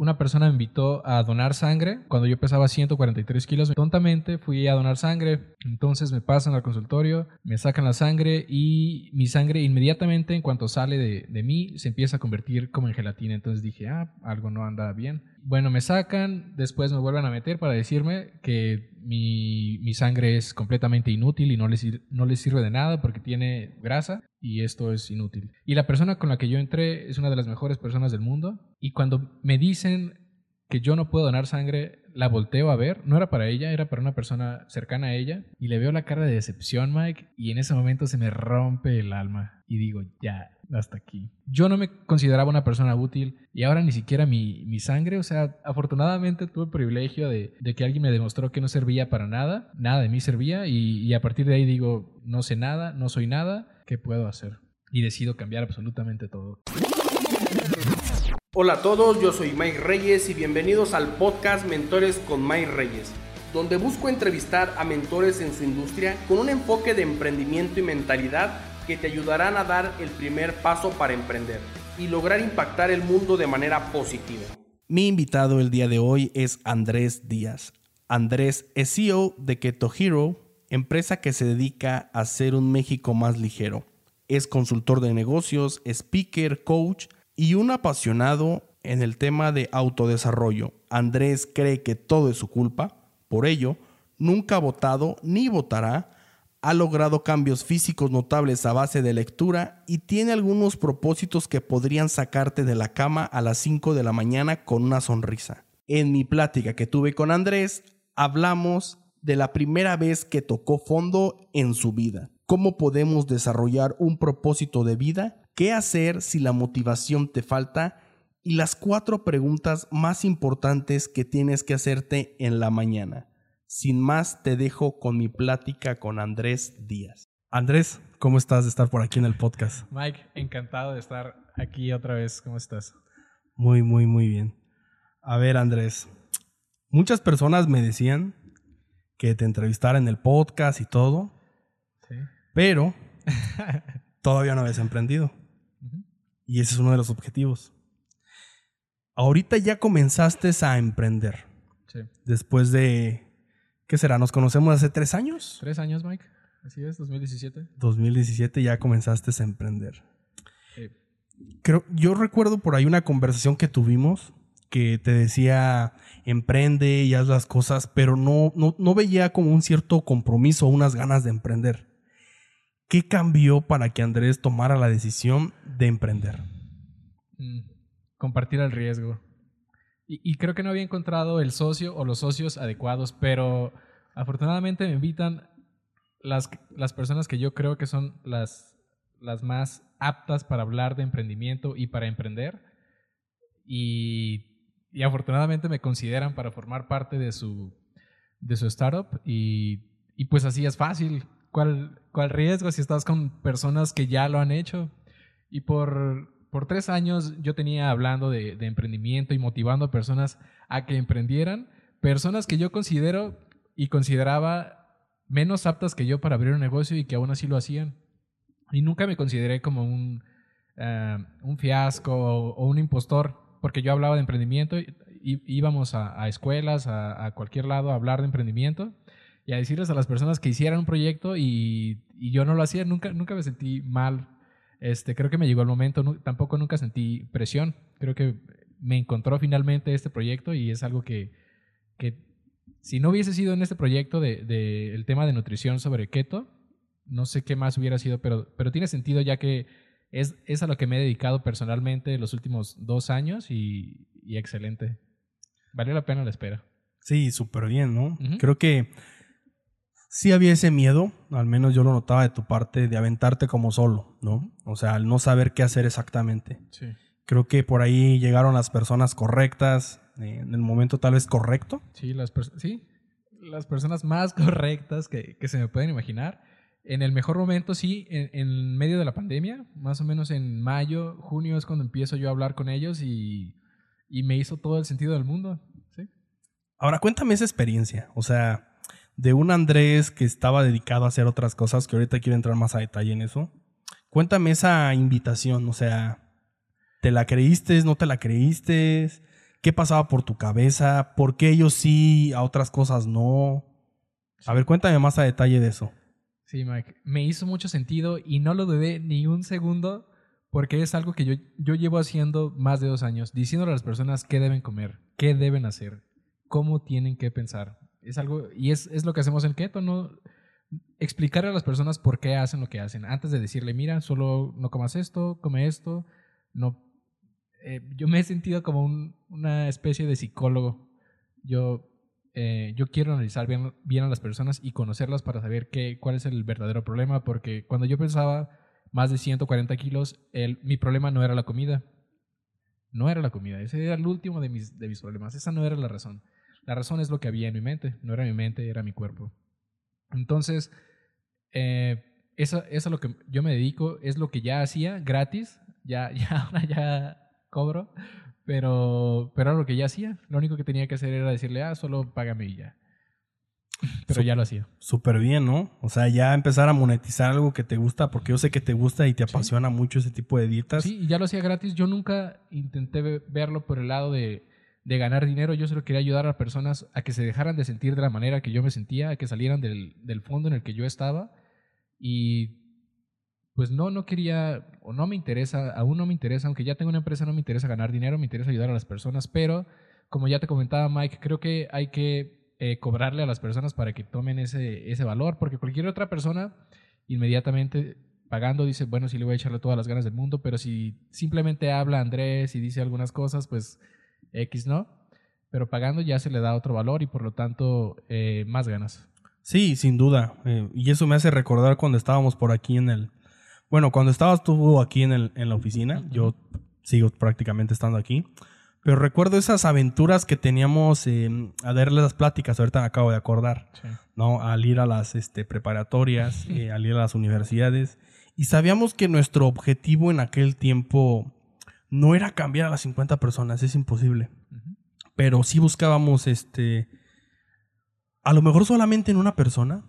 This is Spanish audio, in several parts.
una persona me invitó a donar sangre cuando yo pesaba 143 kilos. Tontamente fui a donar sangre, entonces me pasan al consultorio, me sacan la sangre y mi sangre inmediatamente en cuanto sale de, de mí se empieza a convertir como en gelatina. Entonces dije, ah, algo no anda bien. Bueno, me sacan, después me vuelven a meter para decirme que mi, mi sangre es completamente inútil y no les, no les sirve de nada porque tiene grasa y esto es inútil. Y la persona con la que yo entré es una de las mejores personas del mundo y cuando me dicen que yo no puedo donar sangre, la volteo a ver. No era para ella, era para una persona cercana a ella. Y le veo la cara de decepción, Mike. Y en ese momento se me rompe el alma. Y digo, ya, hasta aquí. Yo no me consideraba una persona útil. Y ahora ni siquiera mi, mi sangre. O sea, afortunadamente tuve el privilegio de, de, que alguien me demostró que no servía para nada. Nada de mí servía. Y, y a partir de ahí digo, no sé nada, no soy nada. ¿Qué puedo hacer? Y decido cambiar absolutamente todo. Hola a todos, yo soy Mike Reyes y bienvenidos al podcast Mentores con Mike Reyes, donde busco entrevistar a mentores en su industria con un enfoque de emprendimiento y mentalidad que te ayudarán a dar el primer paso para emprender y lograr impactar el mundo de manera positiva. Mi invitado el día de hoy es Andrés Díaz. Andrés es CEO de Keto Hero, empresa que se dedica a hacer un México más ligero. Es consultor de negocios, speaker, coach, y un apasionado en el tema de autodesarrollo. Andrés cree que todo es su culpa, por ello, nunca ha votado ni votará, ha logrado cambios físicos notables a base de lectura y tiene algunos propósitos que podrían sacarte de la cama a las 5 de la mañana con una sonrisa. En mi plática que tuve con Andrés, hablamos de la primera vez que tocó fondo en su vida. ¿Cómo podemos desarrollar un propósito de vida qué hacer si la motivación te falta y las cuatro preguntas más importantes que tienes que hacerte en la mañana. Sin más, te dejo con mi plática con Andrés Díaz. Andrés, ¿cómo estás de estar por aquí en el podcast? Mike, encantado de estar aquí otra vez. ¿Cómo estás? Muy, muy, muy bien. A ver, Andrés, muchas personas me decían que te entrevistara en el podcast y todo, sí. pero todavía no habías emprendido. Y ese es uno de los objetivos. Ahorita ya comenzaste a emprender. Sí. Después de, ¿qué será? ¿Nos conocemos hace tres años? Tres años, Mike. Así es, 2017. 2017 ya comenzaste a emprender. Sí. Creo, yo recuerdo por ahí una conversación que tuvimos que te decía, emprende y haz las cosas, pero no, no, no veía como un cierto compromiso o unas ganas de emprender. ¿Qué cambió para que Andrés tomara la decisión de emprender? Mm, compartir el riesgo. Y, creo que no había encontrado el socio o los socios adecuados, pero afortunadamente me invitan las, las personas que yo creo que son las, las más aptas para hablar de emprendimiento y para emprender. Y, y afortunadamente me consideran para formar parte de su, de su startup. Y, y pues así es fácil ¿Cuál, ¿Cuál riesgo si estás con personas que ya lo han hecho? Y por, por tres años yo tenía hablando de, emprendimiento y motivando a personas a que emprendieran, personas que yo considero y consideraba menos aptas que yo para abrir un negocio y que aún así lo hacían. Y nunca me consideré como un, uh, un fiasco o, un impostor, porque yo hablaba de emprendimiento, y, y íbamos a, escuelas, a, cualquier lado a hablar de emprendimiento y a decirles a las personas que hicieran un proyecto y, y yo no lo hacía, nunca, nunca me sentí mal. Este, creo que me llegó el momento, no, tampoco nunca sentí presión. Creo que me encontró finalmente este proyecto y es algo que, que si no hubiese sido en este proyecto del de, el tema de nutrición sobre keto, no sé qué más hubiera sido, pero, pero tiene sentido ya que es, es a lo que me he dedicado personalmente los últimos dos años y, y excelente. Valió la pena la espera. Sí, súper bien, ¿no? Uh -huh. Creo que sí había ese miedo, al menos yo lo notaba de tu parte, de aventarte como solo, ¿no? O sea, al no saber qué hacer exactamente. Sí. Creo que por ahí llegaron las personas correctas, eh, en el momento tal vez correcto. Sí, las, sí, las personas más correctas que, que, se me pueden imaginar. En el mejor momento, sí, en, en, medio de la pandemia, más o menos en mayo, junio es cuando empiezo yo a hablar con ellos y, y me hizo todo el sentido del mundo. ¿sí? Ahora, cuéntame esa experiencia. O sea, de un Andrés que estaba dedicado a hacer otras cosas, que ahorita quiero entrar más a detalle en eso. Cuéntame esa invitación, o sea, ¿te la creíste, no te la creíste? ¿Qué pasaba por tu cabeza? ¿Por qué ellos sí, a otras cosas no? A ver, cuéntame más a detalle de eso. Sí, Mike. Me hizo mucho sentido y no lo dudé ni un segundo porque es algo que yo, yo llevo haciendo más de dos años, diciéndole a las personas qué deben comer, qué deben hacer, cómo tienen que pensar. Es algo, y es, es lo que hacemos en Keto, ¿no? Explicar a las personas por qué hacen lo que hacen. Antes de decirle, mira, solo no comas esto, come esto, no. Eh, yo me he sentido como un, una especie de psicólogo. Yo, eh, yo quiero analizar bien, bien a las personas y conocerlas para saber qué, cuál es el verdadero problema, porque cuando yo pensaba más de 140 kilos, el, mi problema no era la comida. No era la comida, ese era el último de mis, de mis problemas, esa no era la razón. La razón es lo que había en mi mente, no era mi mente, era mi cuerpo. Entonces, eh, eso, eso a lo que yo me dedico, es lo que ya hacía gratis, ya, ya ahora ya cobro, pero, pero era lo que ya hacía. Lo único que tenía que hacer era decirle, ah, solo págame y ya. Pero ya lo hacía. Súper bien, ¿no? O sea, ya empezar a monetizar algo que te gusta, porque yo sé que te gusta y te apasiona mucho ese tipo de dietas. Sí, y ya lo hacía gratis. Yo nunca intenté ve- verlo por el lado de, de ganar dinero. Yo solo quería ayudar a personas a que se dejaran de sentir de la manera que yo me sentía, a que salieran del, del fondo en el que yo estaba. Y pues no, no quería, o no me interesa, aún no me interesa, aunque ya tengo una empresa, no me interesa ganar dinero, me interesa ayudar a las personas, pero como ya te comentaba Mike, creo que hay que eh, cobrarle a las personas para que tomen ese, ese valor, porque cualquier otra persona inmediatamente pagando dice, bueno, sí le voy a echarle todas las ganas del mundo, pero si simplemente habla Andrés y dice algunas cosas, pues X no, pero pagando ya se le da otro valor y por lo tanto eh, más ganas. Sí, sin duda. Eh, y eso me hace recordar cuando estábamos por aquí en el... Bueno, cuando estabas tú aquí en, el, en la oficina, yo sigo prácticamente estando aquí, pero recuerdo esas aventuras que teníamos eh, a darle las pláticas, ahorita me acabo de acordar, Sí. ¿no? Al ir a las este, preparatorias, eh, al ir a las universidades, y sabíamos que nuestro objetivo en aquel tiempo no era cambiar a las 50 personas, es imposible pero sí buscábamos este a lo mejor solamente en una persona,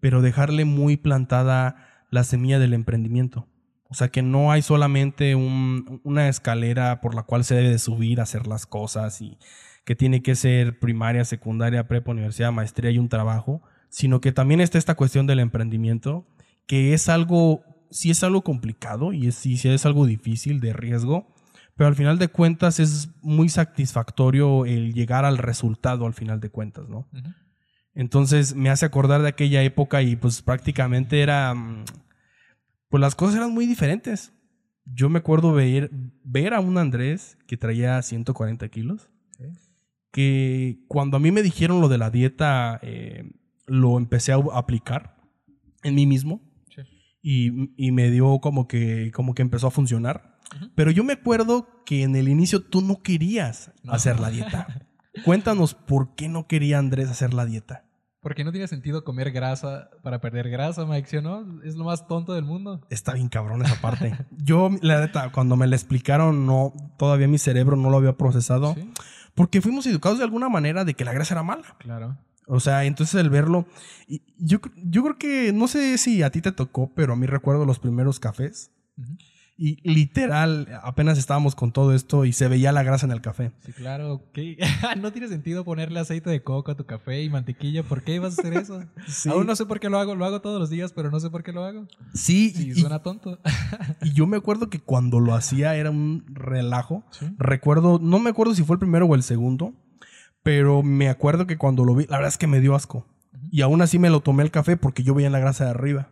pero dejarle muy plantada la semilla del emprendimiento. O sea que no hay solamente un- una escalera por la cual se debe de subir a hacer las cosas y que tiene que ser primaria, secundaria, prepa, universidad, maestría y un trabajo, sino que también está esta cuestión del emprendimiento, que es algo, sí es algo complicado y es, sí es algo difícil, de riesgo, pero al final de cuentas es muy satisfactorio el llegar al resultado al final de cuentas, ¿no? Entonces me hace acordar de aquella época y pues prácticamente era, mm, pues las cosas eran muy diferentes. Yo me acuerdo ver, ver a un Andrés que traía 140 kilos, Sí. que cuando a mí me dijeron lo de la dieta, eh, lo empecé a aplicar en mí mismo Sí. y, y me dio como que, como que empezó a funcionar. Pero yo me acuerdo que en el inicio tú no querías No. hacer la dieta. Cuéntanos por qué no quería Andrés hacer la dieta. Porque no tiene sentido comer grasa para perder grasa, Mike, ¿sí o no? Es lo más tonto del mundo. Está bien cabrón esa parte. Yo, la neta, cuando me la explicaron, no, todavía mi cerebro no lo había procesado. Sí, Porque fuimos educados de alguna manera de que la grasa era mala. claro. O sea, entonces el verlo. y yo, yo creo que, no sé si a ti te tocó, pero a mí recuerdo los primeros cafés. Y literal, apenas estábamos con todo esto y se veía la grasa en el café. Sí, claro. ¿qué? no tiene sentido ponerle aceite de coco a tu café y mantequilla. ¿Por qué ibas a hacer eso? Sí. Aún no sé por qué lo hago. Lo hago todos los días, pero no sé por qué lo hago. Sí, Sí, y- suena tonto. y yo me acuerdo que cuando lo hacía era un relajo. Sí. Recuerdo, no me acuerdo si fue el primero o el segundo, pero me acuerdo que cuando lo vi, la verdad es que me dio asco. Y aún así me lo tomé el café porque yo veía la grasa de arriba.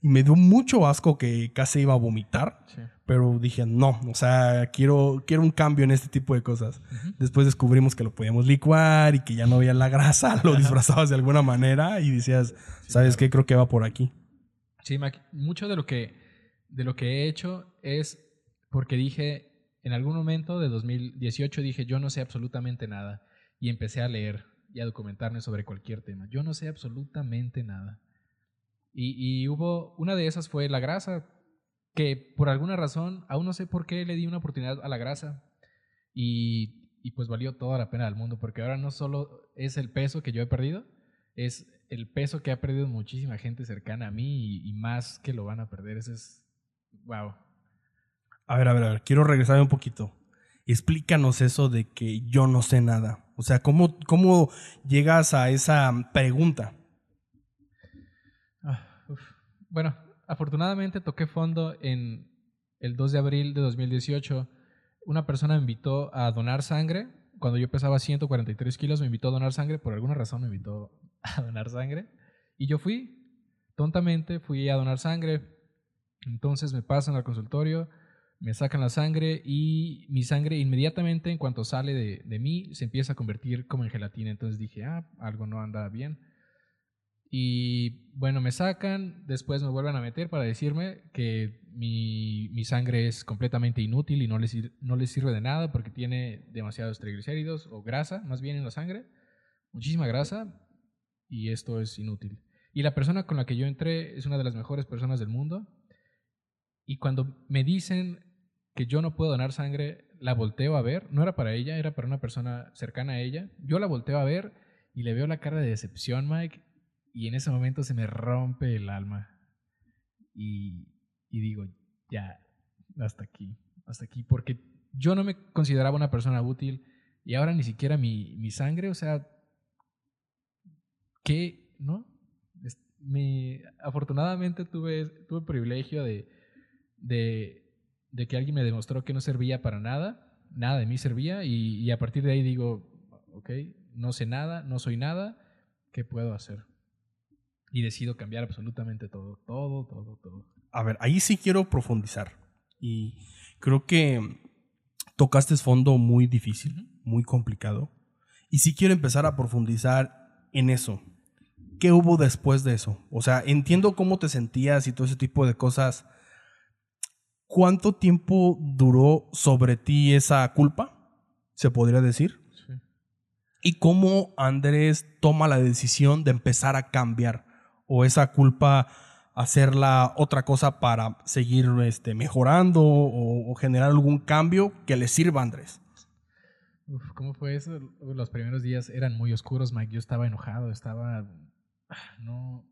Y me dio mucho asco que casi iba a vomitar, Sí. pero dije, no, o sea, quiero, quiero un cambio en este tipo de cosas. Después descubrimos que lo podíamos licuar y que ya no veía la grasa, lo disfrazabas de alguna manera y decías, ¿sabes qué? Creo que va por aquí. Sí, Mac, mucho de lo que de lo que he hecho es porque dije en algún momento de 2018 dije yo no sé absolutamente nada y empecé a leer y a documentarme sobre cualquier tema. Yo no sé absolutamente nada. Y, hubo una de esas fue la grasa que por alguna razón aún no sé por qué le di una oportunidad a la grasa y, y pues valió toda la pena del mundo porque ahora no solo es el peso que yo he perdido es el peso que ha perdido muchísima gente cercana a mí y, más que lo van a perder. Ese es. Wow. A ver, a ver, a ver, quiero regresar un poquito. Explícanos eso de que yo no sé nada. O sea, ¿cómo, cómo llegas a esa pregunta? Bueno, afortunadamente toqué fondo en el 2 de abril de 2018. Una persona me invitó a donar sangre. Cuando yo pesaba 143 kilos, me invitó a donar sangre. Por alguna razón me invitó a donar sangre. Y yo fui, tontamente, fui a donar sangre. Entonces me pasan al consultorio me sacan la sangre y mi sangre inmediatamente en cuanto sale de, de, mí se empieza a convertir como en gelatina. Entonces dije, ah, algo no anda bien. Y bueno, me sacan, después me vuelven a meter para decirme que mi, mi sangre es completamente inútil y no les, no les sirve de nada porque tiene demasiados triglicéridos o grasa, más bien en la sangre, muchísima grasa y esto es inútil. Y la persona con la que yo entré es una de las mejores personas del mundo. Y cuando me dicen que yo no puedo donar sangre, la volteo a ver, no era para ella, era para una persona cercana a ella. Yo la volteo a ver y le veo la cara de decepción, Mike, y en ese momento se me rompe el alma. Y, y digo, ya, hasta aquí, hasta aquí, porque yo no me consideraba una persona útil y ahora ni siquiera mi, mi sangre, o sea, ¿qué? ¿No? Me, afortunadamente tuve, tuve privilegio de, de de que alguien me demostró que no servía para nada, nada de mí servía y, a partir de ahí digo, ok, no sé nada, no soy nada, ¿qué puedo hacer? Y decido cambiar absolutamente todo, todo, todo, todo. A ver, ahí sí quiero profundizar y creo que tocaste fondo muy difícil, muy complicado y sí quiero empezar a profundizar en eso. ¿Qué hubo después de eso? O sea, entiendo cómo te sentías y todo ese tipo de cosas ¿Cuánto tiempo duró sobre ti esa culpa? Se podría decir. Sí. ¿Y cómo Andrés toma la decisión de empezar a cambiar? ¿O esa culpa hacerla otra cosa para seguir este, mejorando o, generar algún cambio que le sirva a Andrés? Uf, ¿Cómo fue eso? Los primeros días eran muy oscuros, Mike. Yo estaba enojado, estaba... No,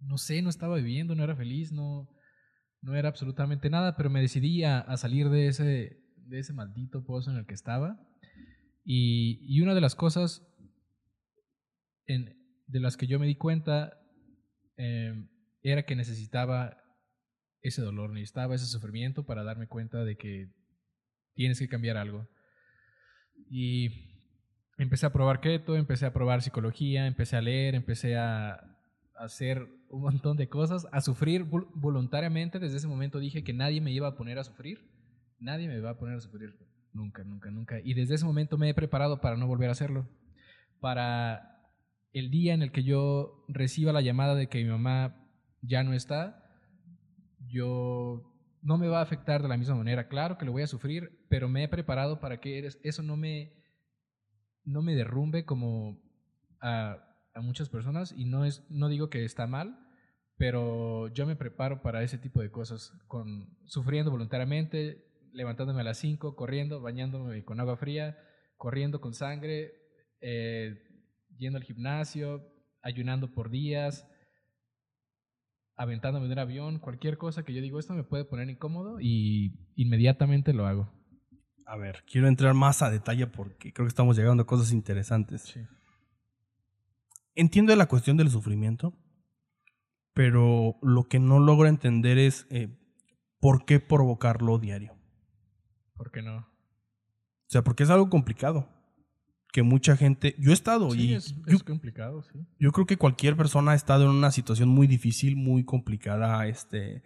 no sé, no estaba viviendo, no era feliz, no no era absolutamente nada, pero me decidí a, salir de ese, de ese maldito pozo en el que estaba. Y, una de las cosas de las que yo me di cuenta em, era que necesitaba ese dolor, necesitaba ese sufrimiento para darme cuenta de que tienes que cambiar algo. Y empecé a probar keto, empecé a probar psicología, empecé a leer, empecé a, hacer un montón de cosas, a sufrir voluntariamente. Desde ese momento dije que nadie me iba a poner a sufrir. Nadie me va a poner a sufrir. Nunca, nunca, nunca. Y desde ese momento me he preparado para no volver a hacerlo. Para el día en el que yo reciba la llamada de que mi mamá ya no está, yo no me va a afectar de la misma manera. Claro que lo voy a sufrir, pero me he preparado para que eso no me, no me derrumbe como a muchas personas y no, es, no digo que está mal, pero yo me preparo para ese tipo de cosas, con, sufriendo voluntariamente, levantándome a las 5, corriendo, bañándome con agua fría, corriendo con sangre, eh, yendo al gimnasio, ayunando por días, aventándome de un avión, cualquier cosa que yo digo, esto me puede poner incómodo y inmediatamente lo hago. A ver, quiero entrar más a detalle porque creo que estamos llegando a cosas interesantes. Sí entiendo la cuestión del sufrimiento, pero lo que no logro entender es eh, por qué provocarlo diario. ¿Por qué no? O sea, porque es algo complicado. Que mucha gente. Yo he estado y. Es, complicado, sí. Yo creo que cualquier persona ha estado en una situación muy difícil, muy complicada, este.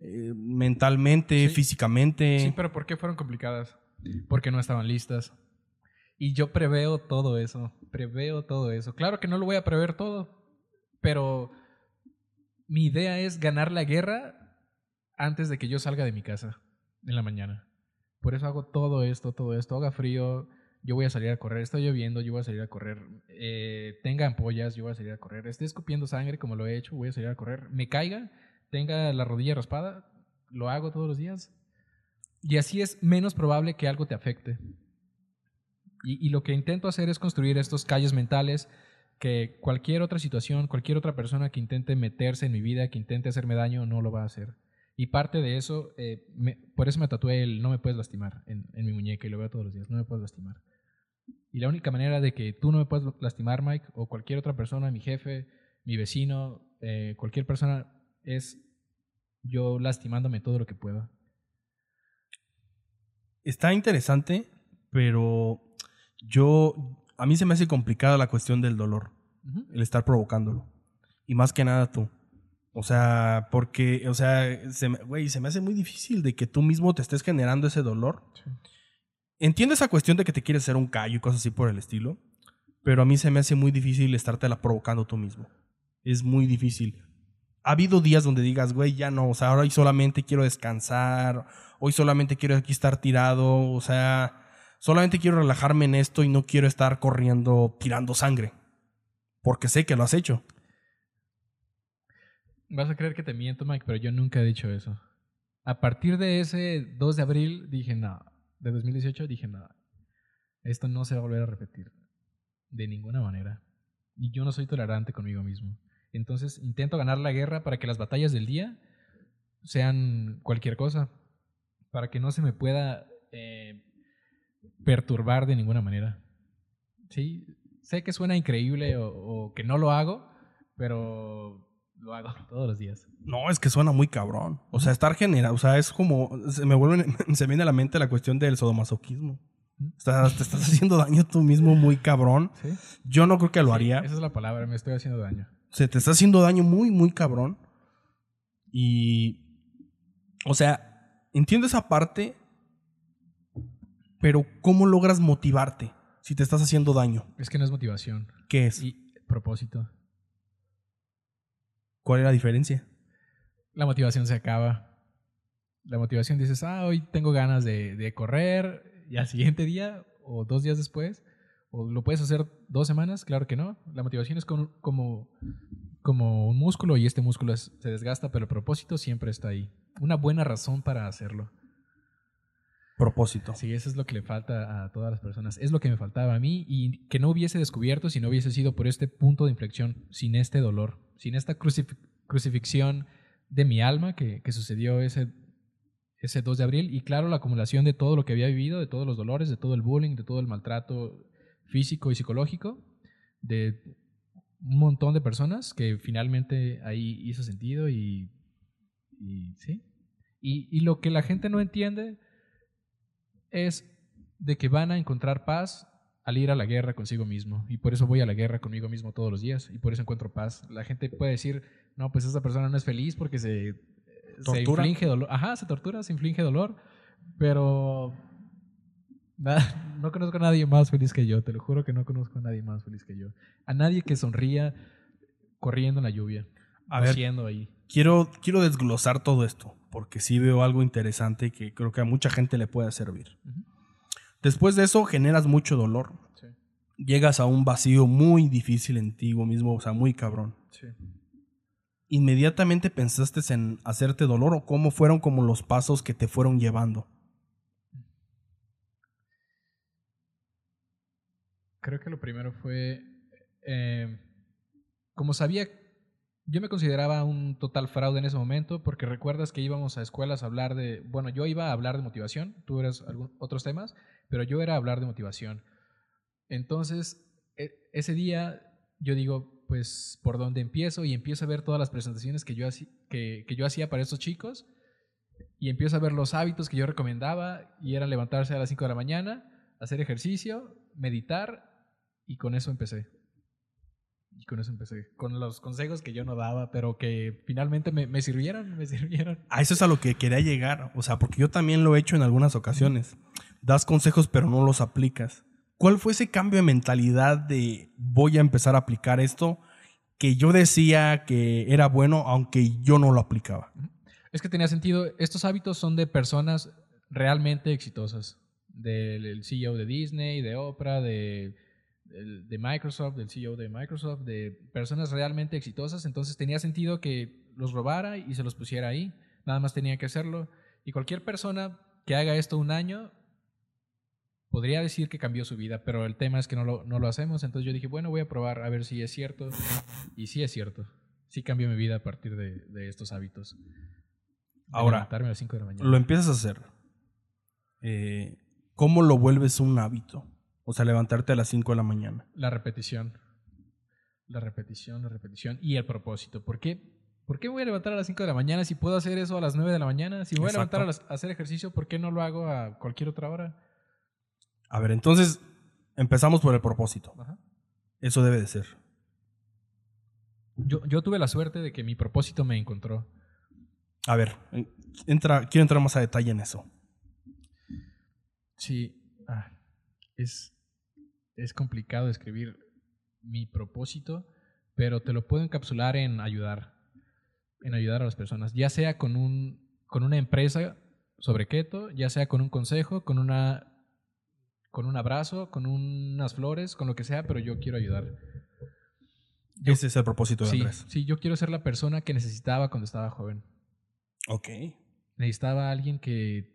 Eh, mentalmente, físicamente. Sí, pero ¿por qué fueron complicadas? Porque no estaban listas. Y yo preveo todo eso, preveo todo eso. Claro que no lo voy a prever todo, pero mi idea es ganar la guerra antes de que yo salga de mi casa en la mañana. Por eso hago todo esto, todo esto. Haga frío, yo voy a salir a correr. Está lloviendo, yo voy a salir a correr. Eh, tenga ampollas, yo voy a salir a correr. Esté escupiendo sangre como lo he hecho, voy a salir a correr. Me caiga, tenga la rodilla raspada, lo hago todos los días. Y así es menos probable que algo te afecte. Y, lo que intento hacer es construir estos calles mentales que cualquier otra situación, cualquier otra persona que intente meterse en mi vida, que intente hacerme daño, no lo va a hacer. Y parte de eso, eh, me- por eso me tatué el no me puedes lastimar en, en mi muñeca y lo veo todos los días, no me puedes lastimar. Y la única manera de que tú no me puedes lastimar, Mike, o cualquier otra persona, mi jefe, mi vecino, eh, cualquier persona, es yo lastimándome todo lo que pueda. Está interesante, pero yo. A mí se me hace complicada la cuestión del dolor, el estar provocándolo. Y más que nada tú. O sea, porque, o sea, se güey, se me hace muy difícil de que tú mismo te estés generando ese dolor. Sí. Entiendo esa cuestión de que te quieres hacer un callo y cosas así por el estilo, pero a mí se me hace muy difícil estártela provocando tú mismo. Es muy difícil. Ha habido días donde digas, güey, ya no, o sea, ahora solamente quiero descansar, hoy solamente quiero aquí estar tirado, o sea, solamente quiero relajarme en esto y no quiero estar corriendo tirando sangre, porque sé que lo has hecho. Vas a creer que te miento, Mike, pero yo nunca he dicho eso. A partir de ese 2 de abril dije, no, de 2018 dije, no, esto no se va a volver a repetir. De ninguna manera. Y yo no soy tolerante conmigo mismo. Entonces intento ganar la guerra para que las batallas del día sean cualquier cosa. Para que no se me pueda eh, perturbar de ninguna manera. Sí, sé que suena increíble o que no lo hago, pero lo hago todos los días. No, es que suena muy cabrón. O sea, estar generado, o sea, es como, se me vuelve, se viene a la mente la cuestión del sodomasoquismo. Estás- te estás haciendo daño tú mismo muy cabrón. ¿Sí? Yo no creo que lo Sí, haría. esa es la palabra, me estoy haciendo daño. Se te está haciendo daño muy, muy cabrón. Y. O sea, entiendo esa parte. Pero, ¿cómo logras motivarte si te estás haciendo daño? Es que no es motivación. ¿Qué es? Y propósito. ¿Cuál es la diferencia? La motivación se acaba. La motivación dices, ah, hoy tengo ganas de, de correr. Y al siguiente día, o dos días después, o lo puedes hacer dos semanas, claro que no. La motivación es como, como, como un músculo y este músculo es- se desgasta, pero el propósito siempre está ahí. Una buena razón para hacerlo. Propósito. Sí, eso es lo que le falta a todas las personas. Es lo que me faltaba a mí y que no hubiese descubierto si no hubiese sido por este punto de inflexión, sin este dolor, sin esta crucif- crucifixión de mi alma que, que sucedió ese, ese 2 de abril. Y claro, la acumulación de todo lo que había vivido, de todos los dolores, de todo el bullying, de todo el maltrato físico y psicológico, de un montón de personas que finalmente ahí hizo sentido y, y sí. Y, y lo que la gente no entiende es de que van a encontrar paz al ir a la guerra consigo mismo. Y por eso voy a la guerra conmigo mismo todos los días. Y por eso encuentro paz. La gente puede decir, no, pues esa persona no es feliz porque se, se Tortura. inflige dolor. Ajá, se tortura, se inflige dolor. Pero nada, no conozco a nadie más feliz que yo. Te lo juro que no conozco a nadie más feliz que yo. A nadie que sonría corriendo en la lluvia. A ver. ahí. Quiero, quiero desglosar todo esto, porque sí veo algo interesante que creo que a mucha gente le puede servir. Ujú. Después de eso generas mucho dolor. Sí, Llegas a un vacío muy difícil en ti mismo, o sea, muy cabrón. sí. ¿Inmediatamente pensaste en hacerte dolor o cómo fueron como los pasos que te fueron llevando? Creo que lo primero fue, eh, como sabía, yo me consideraba un total fraude en ese momento, porque recuerdas que íbamos a escuelas a hablar de, bueno, yo iba a hablar de motivación, tú eras otros temas, pero yo era a hablar de motivación. Entonces, e- ese día yo digo, pues, ¿por dónde empiezo? Y empiezo a ver todas las presentaciones que yo, que, que yo hacía para estos chicos, y empiezo a ver los hábitos que yo recomendaba, y era levantarse a las 5 de la mañana, hacer ejercicio, meditar, y con eso empecé. Y con eso empecé. Con los consejos que yo no daba, pero que finalmente me, me sirvieron, me sirvieron. A eso es a lo que quería llegar, o sea, porque yo también lo he hecho en algunas ocasiones. Das consejos pero no los aplicas. ¿Cuál fue ese cambio de mentalidad de voy a empezar a aplicar esto que yo decía que era bueno aunque yo no lo aplicaba? Es que tenía sentido. Estos hábitos son de personas realmente exitosas. Del el CEO de Disney, de Oprah, de, de Microsoft, del CEO de Microsoft, de personas realmente exitosas. Entonces tenía sentido que los robara y se los pusiera ahí. Nada más tenía que hacerlo. Y cualquier persona que haga esto un año podría decir que cambió su vida, pero el tema es que no lo, no lo hacemos. Entonces yo dije, bueno, voy a probar a ver si es cierto. Y sí es cierto. Sí cambió mi vida a partir de, de estos hábitos. Ahora, a las 5 de la mañana. lo empiezas a hacer. Eh, ¿Cómo lo vuelves un hábito? O sea, levantarte a las 5 de la mañana. La repetición. La repetición, la repetición. Y el propósito. ¿Por qué? ¿Por qué voy a levantar a las 5 de la mañana si puedo hacer eso a las 9 de la mañana? Si voy a levantar a, las- a hacer ejercicio, ¿por qué no lo hago a cualquier otra hora? A ver, entonces empezamos por el propósito. Ajá. Eso debe de ser. Yo, yo tuve la suerte de que mi propósito me encontró. A ver, en- entra, quiero entrar más a detalle en eso. Sí, ah, es, es complicado describir mi propósito, pero te lo puedo encapsular en ayudar, en ayudar a las personas, ya sea con, un, con una empresa sobre keto, ya sea con un consejo, con, una, con un abrazo, con unas flores, con lo que sea, pero yo quiero ayudar. Ese es el propósito de Sí, Andrés. sí, yo quiero ser la persona que necesitaba cuando estaba joven. Ok. necesitaba a alguien que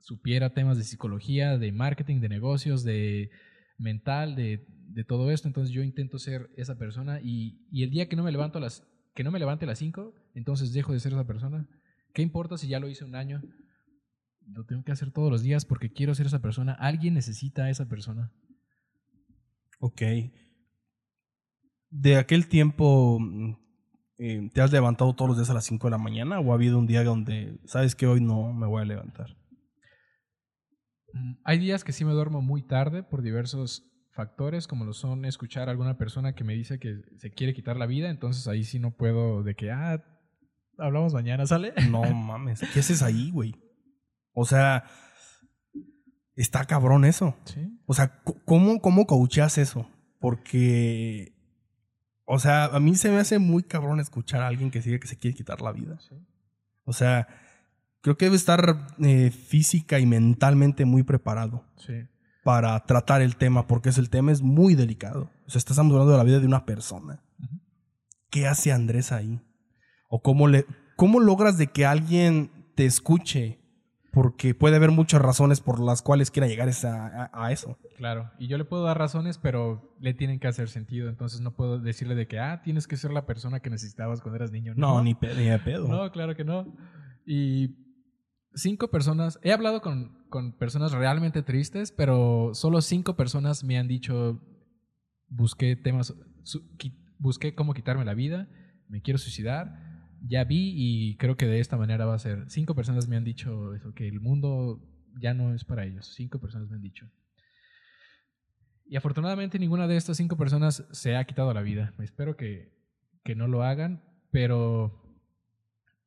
supiera temas de psicología, de marketing, de negocios, de mental, de, de todo esto. Entonces yo intento ser esa persona y, y el día que no me levanto a las que no me levante a las 5, entonces dejo de ser esa persona. ¿Qué importa si ya lo hice un año? Lo tengo que hacer todos los días porque quiero ser esa persona. Alguien necesita a esa persona. Ok. ¿De aquel tiempo mm, eh, te has levantado todos los días a las 5 de la mañana o ha habido un día donde sabes que hoy no me voy a levantar? Mm, Hay días que sí me duermo muy tarde por diversos factores, como lo son escuchar a alguna persona que me dice que se quiere quitar la vida, entonces ahí sí no puedo de que, ah, hablamos mañana, ¿sale? No mames, ¿qué haces ahí, güey? O sea, está cabrón eso. Sí. O sea, ¿cómo, cómo coacheas eso? Porque, o sea, a mí se me hace muy cabrón escuchar a alguien que sigue que se quiere quitar la vida. sí. O sea, creo que debe estar eh, física y mentalmente muy preparado Sí. para tratar el tema, porque ese el tema es muy delicado. O sea, estamos hablando de la vida de una persona. ¿Qué hace Andrés ahí? ¿O cómo, le, cómo logras de que alguien te escuche? Porque puede haber muchas razones por las cuales quiera llegar esa- a, a eso. Claro, y yo le puedo dar razones, pero le tienen que hacer sentido, entonces no puedo decirle de que, ah, tienes que ser la persona que necesitabas cuando eras niño. No, ni, pe- ni de pedo. No, claro que no. Y cinco personas, he hablado con, con personas realmente tristes, pero solo cinco personas me han dicho, busqué temas, busqué cómo quitarme la vida, me quiero suicidar, ya vi y creo que de esta manera va a ser. Cinco personas me han dicho eso, que el mundo ya no es para ellos. Cinco personas me han dicho. Y afortunadamente ninguna de estas cinco personas se ha quitado la vida. Espero que, que no lo hagan, pero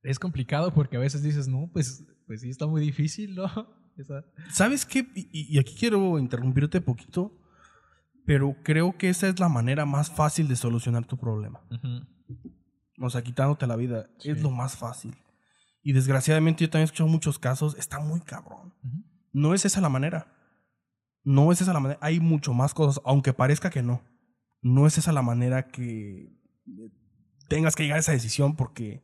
es complicado porque a veces dices, no, pues, pues sí está muy difícil, ¿no? Esa- ¿Sabes qué? Y, y aquí quiero interrumpirte poquito, pero creo que esa es la manera más fácil de solucionar tu problema. O sea, quitándote la vida Sí. es lo más fácil. Y desgraciadamente yo también he escuchado muchos casos, está muy cabrón. No es esa la manera. No es esa la manera. Hay mucho más cosas, aunque parezca que no. No es esa la manera que tengas que llegar a esa decisión porque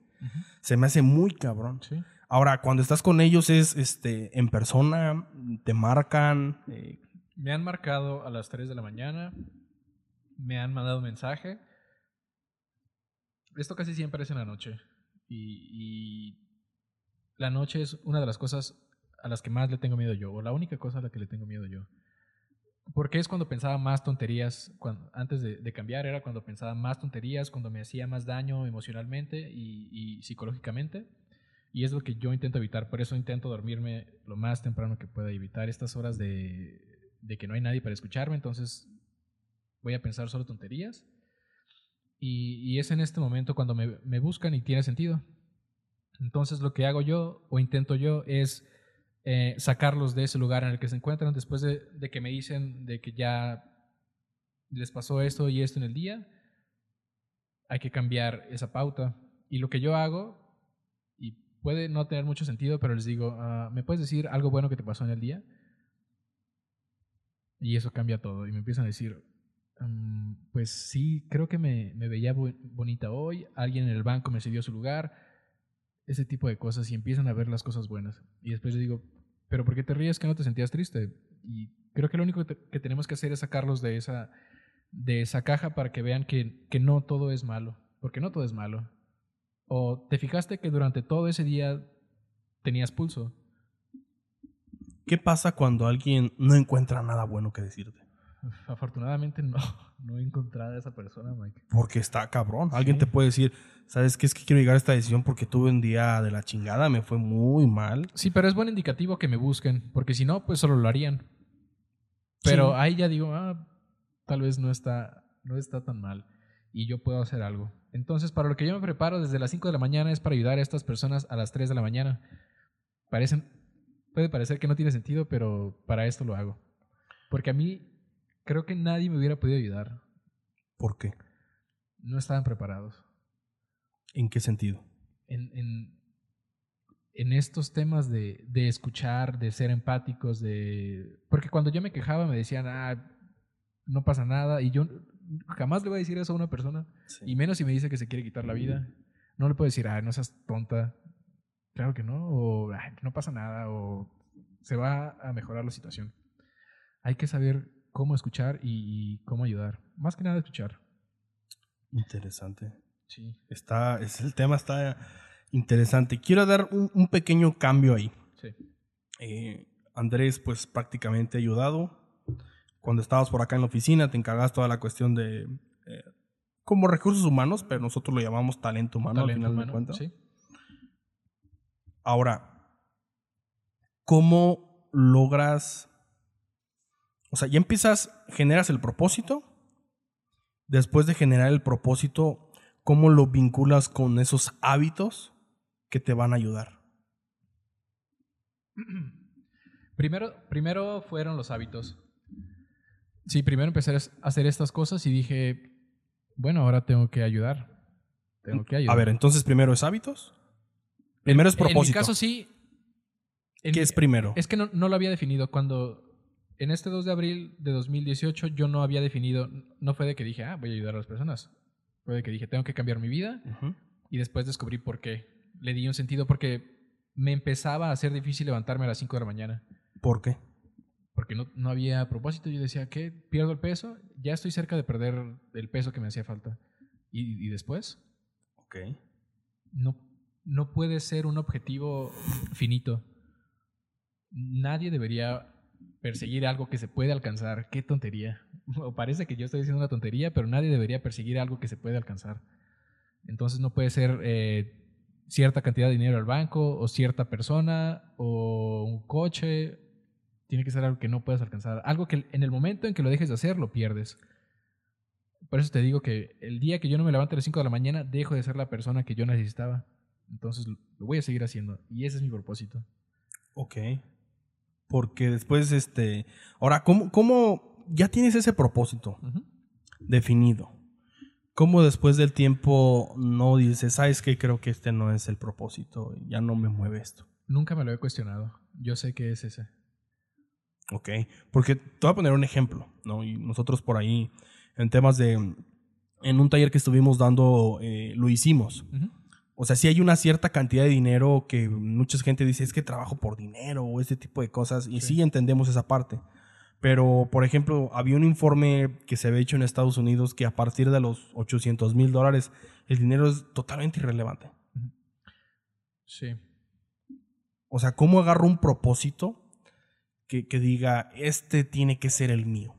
se me hace muy cabrón. Sí. Ahora, cuando estás con ellos es este en persona, te marcan. eh, Me han marcado a las 3 de la mañana, me han mandado mensaje. Esto casi siempre es en la noche. Y, y la noche es una de las cosas a las que más le tengo miedo yo, o la única cosa a la que le tengo miedo yo. Porque es cuando pensaba más tonterías, cuando, antes de, de cambiar era cuando pensaba más tonterías, cuando me hacía más daño emocionalmente y, y psicológicamente. Y es lo que yo intento evitar, por eso intento dormirme lo más temprano que pueda, evitar estas horas de, de que no hay nadie para escucharme, entonces voy a pensar solo tonterías. Y, y es en este momento cuando me, me buscan y tiene sentido. Entonces lo que hago yo o intento yo es eh, sacarlos de ese lugar en el que se encuentran después de, de que me dicen de que ya les pasó esto y esto en el día. Hay que cambiar esa pauta. Y lo que yo hago, puede no tener mucho sentido, pero les digo, ah, ¿me puedes decir algo bueno que te pasó en el día? Y eso cambia todo. Y me empiezan a decir, "Mm, pues sí, creo que me, me veía bonita hoy, alguien en el banco me cedió su lugar, ese tipo de cosas, y empiezan a ver las cosas buenas. Y después les digo, ¿pero por qué te ríes que no te sentías triste? Y creo que lo único que, que tenemos que hacer es sacarlos de esa, de esa caja para que vean que, que no todo es malo, porque no todo es malo. O te fijaste que durante todo ese día tenías pulso. ¿Qué pasa cuando alguien no encuentra nada bueno que decirte? Afortunadamente no, no he encontrado a esa persona, Mike. Porque está cabrón. Alguien Sí. te puede decir, ¿sabes qué? Es que quiero llegar a esta decisión porque tuve un día de la chingada, me fue muy mal. Sí, pero es buen indicativo que me busquen, porque si no, pues solo lo harían. Pero Sí. ahí ya digo, ah, tal vez no está, no está tan mal y yo puedo hacer algo. Entonces, para lo que yo me preparo desde las 5 de la mañana es para ayudar a estas personas a las 3 de la mañana. Parecen, puede parecer que no tiene sentido, pero para esto lo hago. Porque a mí creo que nadie me hubiera podido ayudar. ¿Por qué? No estaban preparados. ¿En qué sentido? en, en, en estos temas de, de escuchar, de ser empáticos, de... Porque cuando yo me quejaba me decían, ah, no pasa nada, y yo jamás le voy a decir eso a una persona, y menos si me dice que se quiere quitar la vida. No le puedo decir, ah, no seas tonta. Claro que no, o "Ay, no pasa nada, o se va a mejorar la situación. Hay que saber cómo escuchar y, y cómo ayudar. Más que nada escuchar. Interesante. Sí, Está, es, el tema está interesante. Quiero dar un, un pequeño cambio ahí. sí. Eh, Andrés, pues prácticamente ayudado. Cuando estabas por acá en la oficina, te encargas toda la cuestión de eh, como recursos humanos, pero nosotros lo llamamos talento humano al final de humano, cuentas. sí. Ahora, ¿cómo logras? O sea, ya empiezas, generas el propósito. Después de generar el propósito, ¿cómo lo vinculas con esos hábitos que te van a ayudar? Primero, primero fueron los hábitos. Sí, primero empecé a hacer estas cosas y dije, bueno, ahora tengo que ayudar. Tengo que ayudar. A ver, entonces primero es hábitos. Primero es En mi propósito. caso sí. En ¿Qué mi- es primero? Es que no, no lo había definido. Cuando en este 2 de abril de 2018 yo no había definido, no fue de que dije, ah, voy a ayudar a las personas. Fue de que dije, tengo que cambiar mi vida y después descubrí por qué. Le di un sentido porque me empezaba a hacer difícil levantarme a las 5 de la mañana. ¿Por qué? Porque no, no había propósito. Yo decía, ¿qué? ¿Pierdo el peso? Ya estoy cerca de perder el peso que me hacía falta. ¿Y, y después? Ok. No, no puede ser un objetivo finito. Nadie debería perseguir algo que se puede alcanzar. Qué tontería. O parece que yo estoy diciendo una tontería, pero nadie debería perseguir algo que se puede alcanzar. Entonces no puede ser eh, cierta cantidad de dinero al banco, o cierta persona, o un coche. Tiene que ser algo que no puedas alcanzar. Algo que en el momento en que lo dejes de hacer, lo pierdes. Por eso te digo que el día que yo no me levante a las 5 de la mañana, dejo de ser la persona que yo necesitaba. Entonces lo voy a seguir haciendo. Y ese es mi propósito. Ok. Porque después, este. Ahora, ¿cómo, cómo ya tienes ese propósito definido? ¿Cómo después del tiempo no dices, sabes que creo que este no es el propósito, ya no me mueve esto? Nunca me lo he cuestionado. Yo sé que es ese. Ok. Porque te voy a poner un ejemplo, ¿no? Y nosotros por ahí, en temas de. En un taller que estuvimos dando, eh, lo hicimos. O sea, sí hay una cierta cantidad de dinero que mucha gente dice es que trabajo por dinero o este tipo de cosas. Y sí, Sí. entendemos esa parte. Pero, por ejemplo, había un informe que se había hecho en Estados Unidos que a partir de los 800 mil dólares el dinero es totalmente irrelevante. Sí. O sea, ¿cómo agarro un propósito que, que diga, este tiene que ser el mío?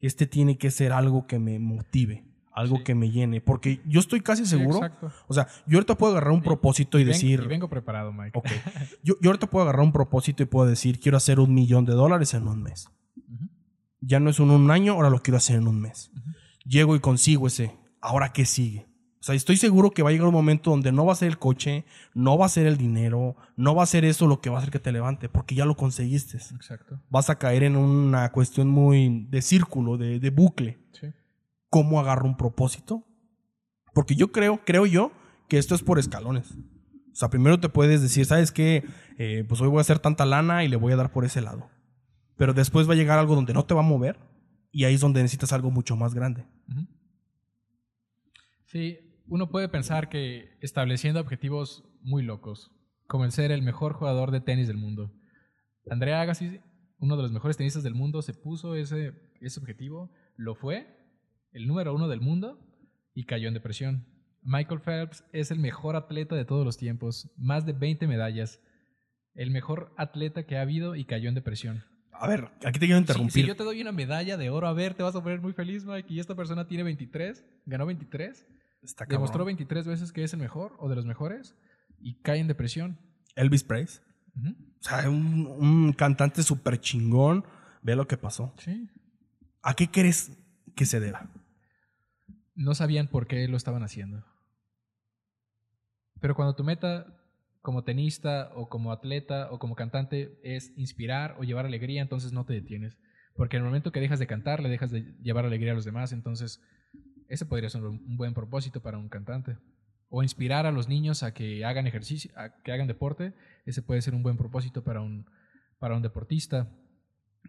Este tiene que ser algo que me motive, algo Sí. que me llene. Porque yo estoy casi Sí, seguro. exacto. o sea, yo ahorita puedo agarrar un propósito y, decir... y vengo preparado, Mike. Yo, yo ahorita puedo agarrar un propósito y puedo decir, quiero hacer un millón de dólares en un mes. Ya no es en un año, ahora lo quiero hacer en un mes. Llego y consigo ese. ¿Ahora qué sigue? O sea, estoy seguro que va a llegar un momento donde no va a ser el coche, no va a ser el dinero, no va a ser eso lo que va a hacer que te levante, porque ya lo conseguiste. Exacto. Vas a caer en una cuestión muy de círculo, de, de bucle. Sí. ¿Cómo agarro un propósito? Porque yo creo, creo yo, que esto es por escalones. O sea, primero te puedes decir, ¿sabes qué? Eh, pues hoy voy a hacer tanta lana y le voy a dar por ese lado. Pero después va a llegar algo donde no te va a mover y ahí es donde necesitas algo mucho más grande. Sí, uno puede pensar que estableciendo objetivos muy locos, como el ser el mejor jugador de tenis del mundo. Andrea Agassi, uno de los mejores tenistas del mundo, se puso ese, ese objetivo, lo fue, el número uno del mundo, y cayó en depresión. Michael Phelps es el mejor atleta de todos los tiempos, más de 20 medallas, El mejor atleta que ha habido y cayó en depresión. A ver, aquí te quiero Si, interrumpir. si yo te doy una medalla de oro, a ver, te vas a poner muy feliz, Mike. Y esta persona tiene 23, ganó 23, Está demostró 23 veces que es el mejor o de los mejores y cae en depresión. Elvis Presley. O sea, un, un cantante súper chingón. Ve lo que pasó. Sí. ¿A qué crees que se deba? No sabían por qué lo estaban haciendo. Pero cuando tu meta como tenista o como atleta o como cantante es inspirar o llevar alegría, entonces no te detienes. Porque en el momento que dejas de cantar, le dejas de llevar alegría a los demás. Entonces, ese podría ser un buen propósito para un cantante. O inspirar a los niños a que hagan ejercicio, a que hagan deporte. Ese puede ser un buen propósito para un, para un deportista.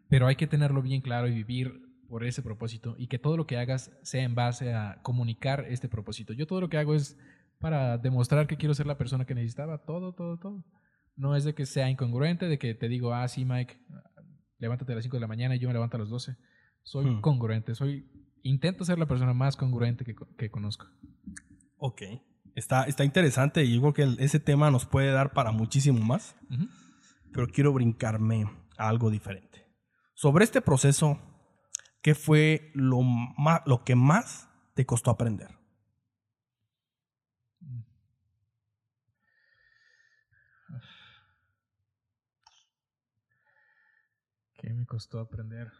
Pero hay que tenerlo bien claro y vivir por ese propósito y que todo lo que hagas sea en base a comunicar este propósito. Yo todo lo que hago es para demostrar que quiero ser la persona que necesitaba. Todo, todo, todo. No es de que sea incongruente, de que te digo, ah, sí, Mike, levántate a las 5 de la mañana y yo me levanto a las 12. Soy Hmm. congruente, soy intento ser la persona más congruente que, que conozco. Ok. Está, está interesante y yo creo que el- ese tema nos puede dar para muchísimo más. Pero quiero brincarme a algo diferente. Sobre este proceso, ¿qué fue lo, ma- lo que más te costó aprender? ¿Qué me costó aprender?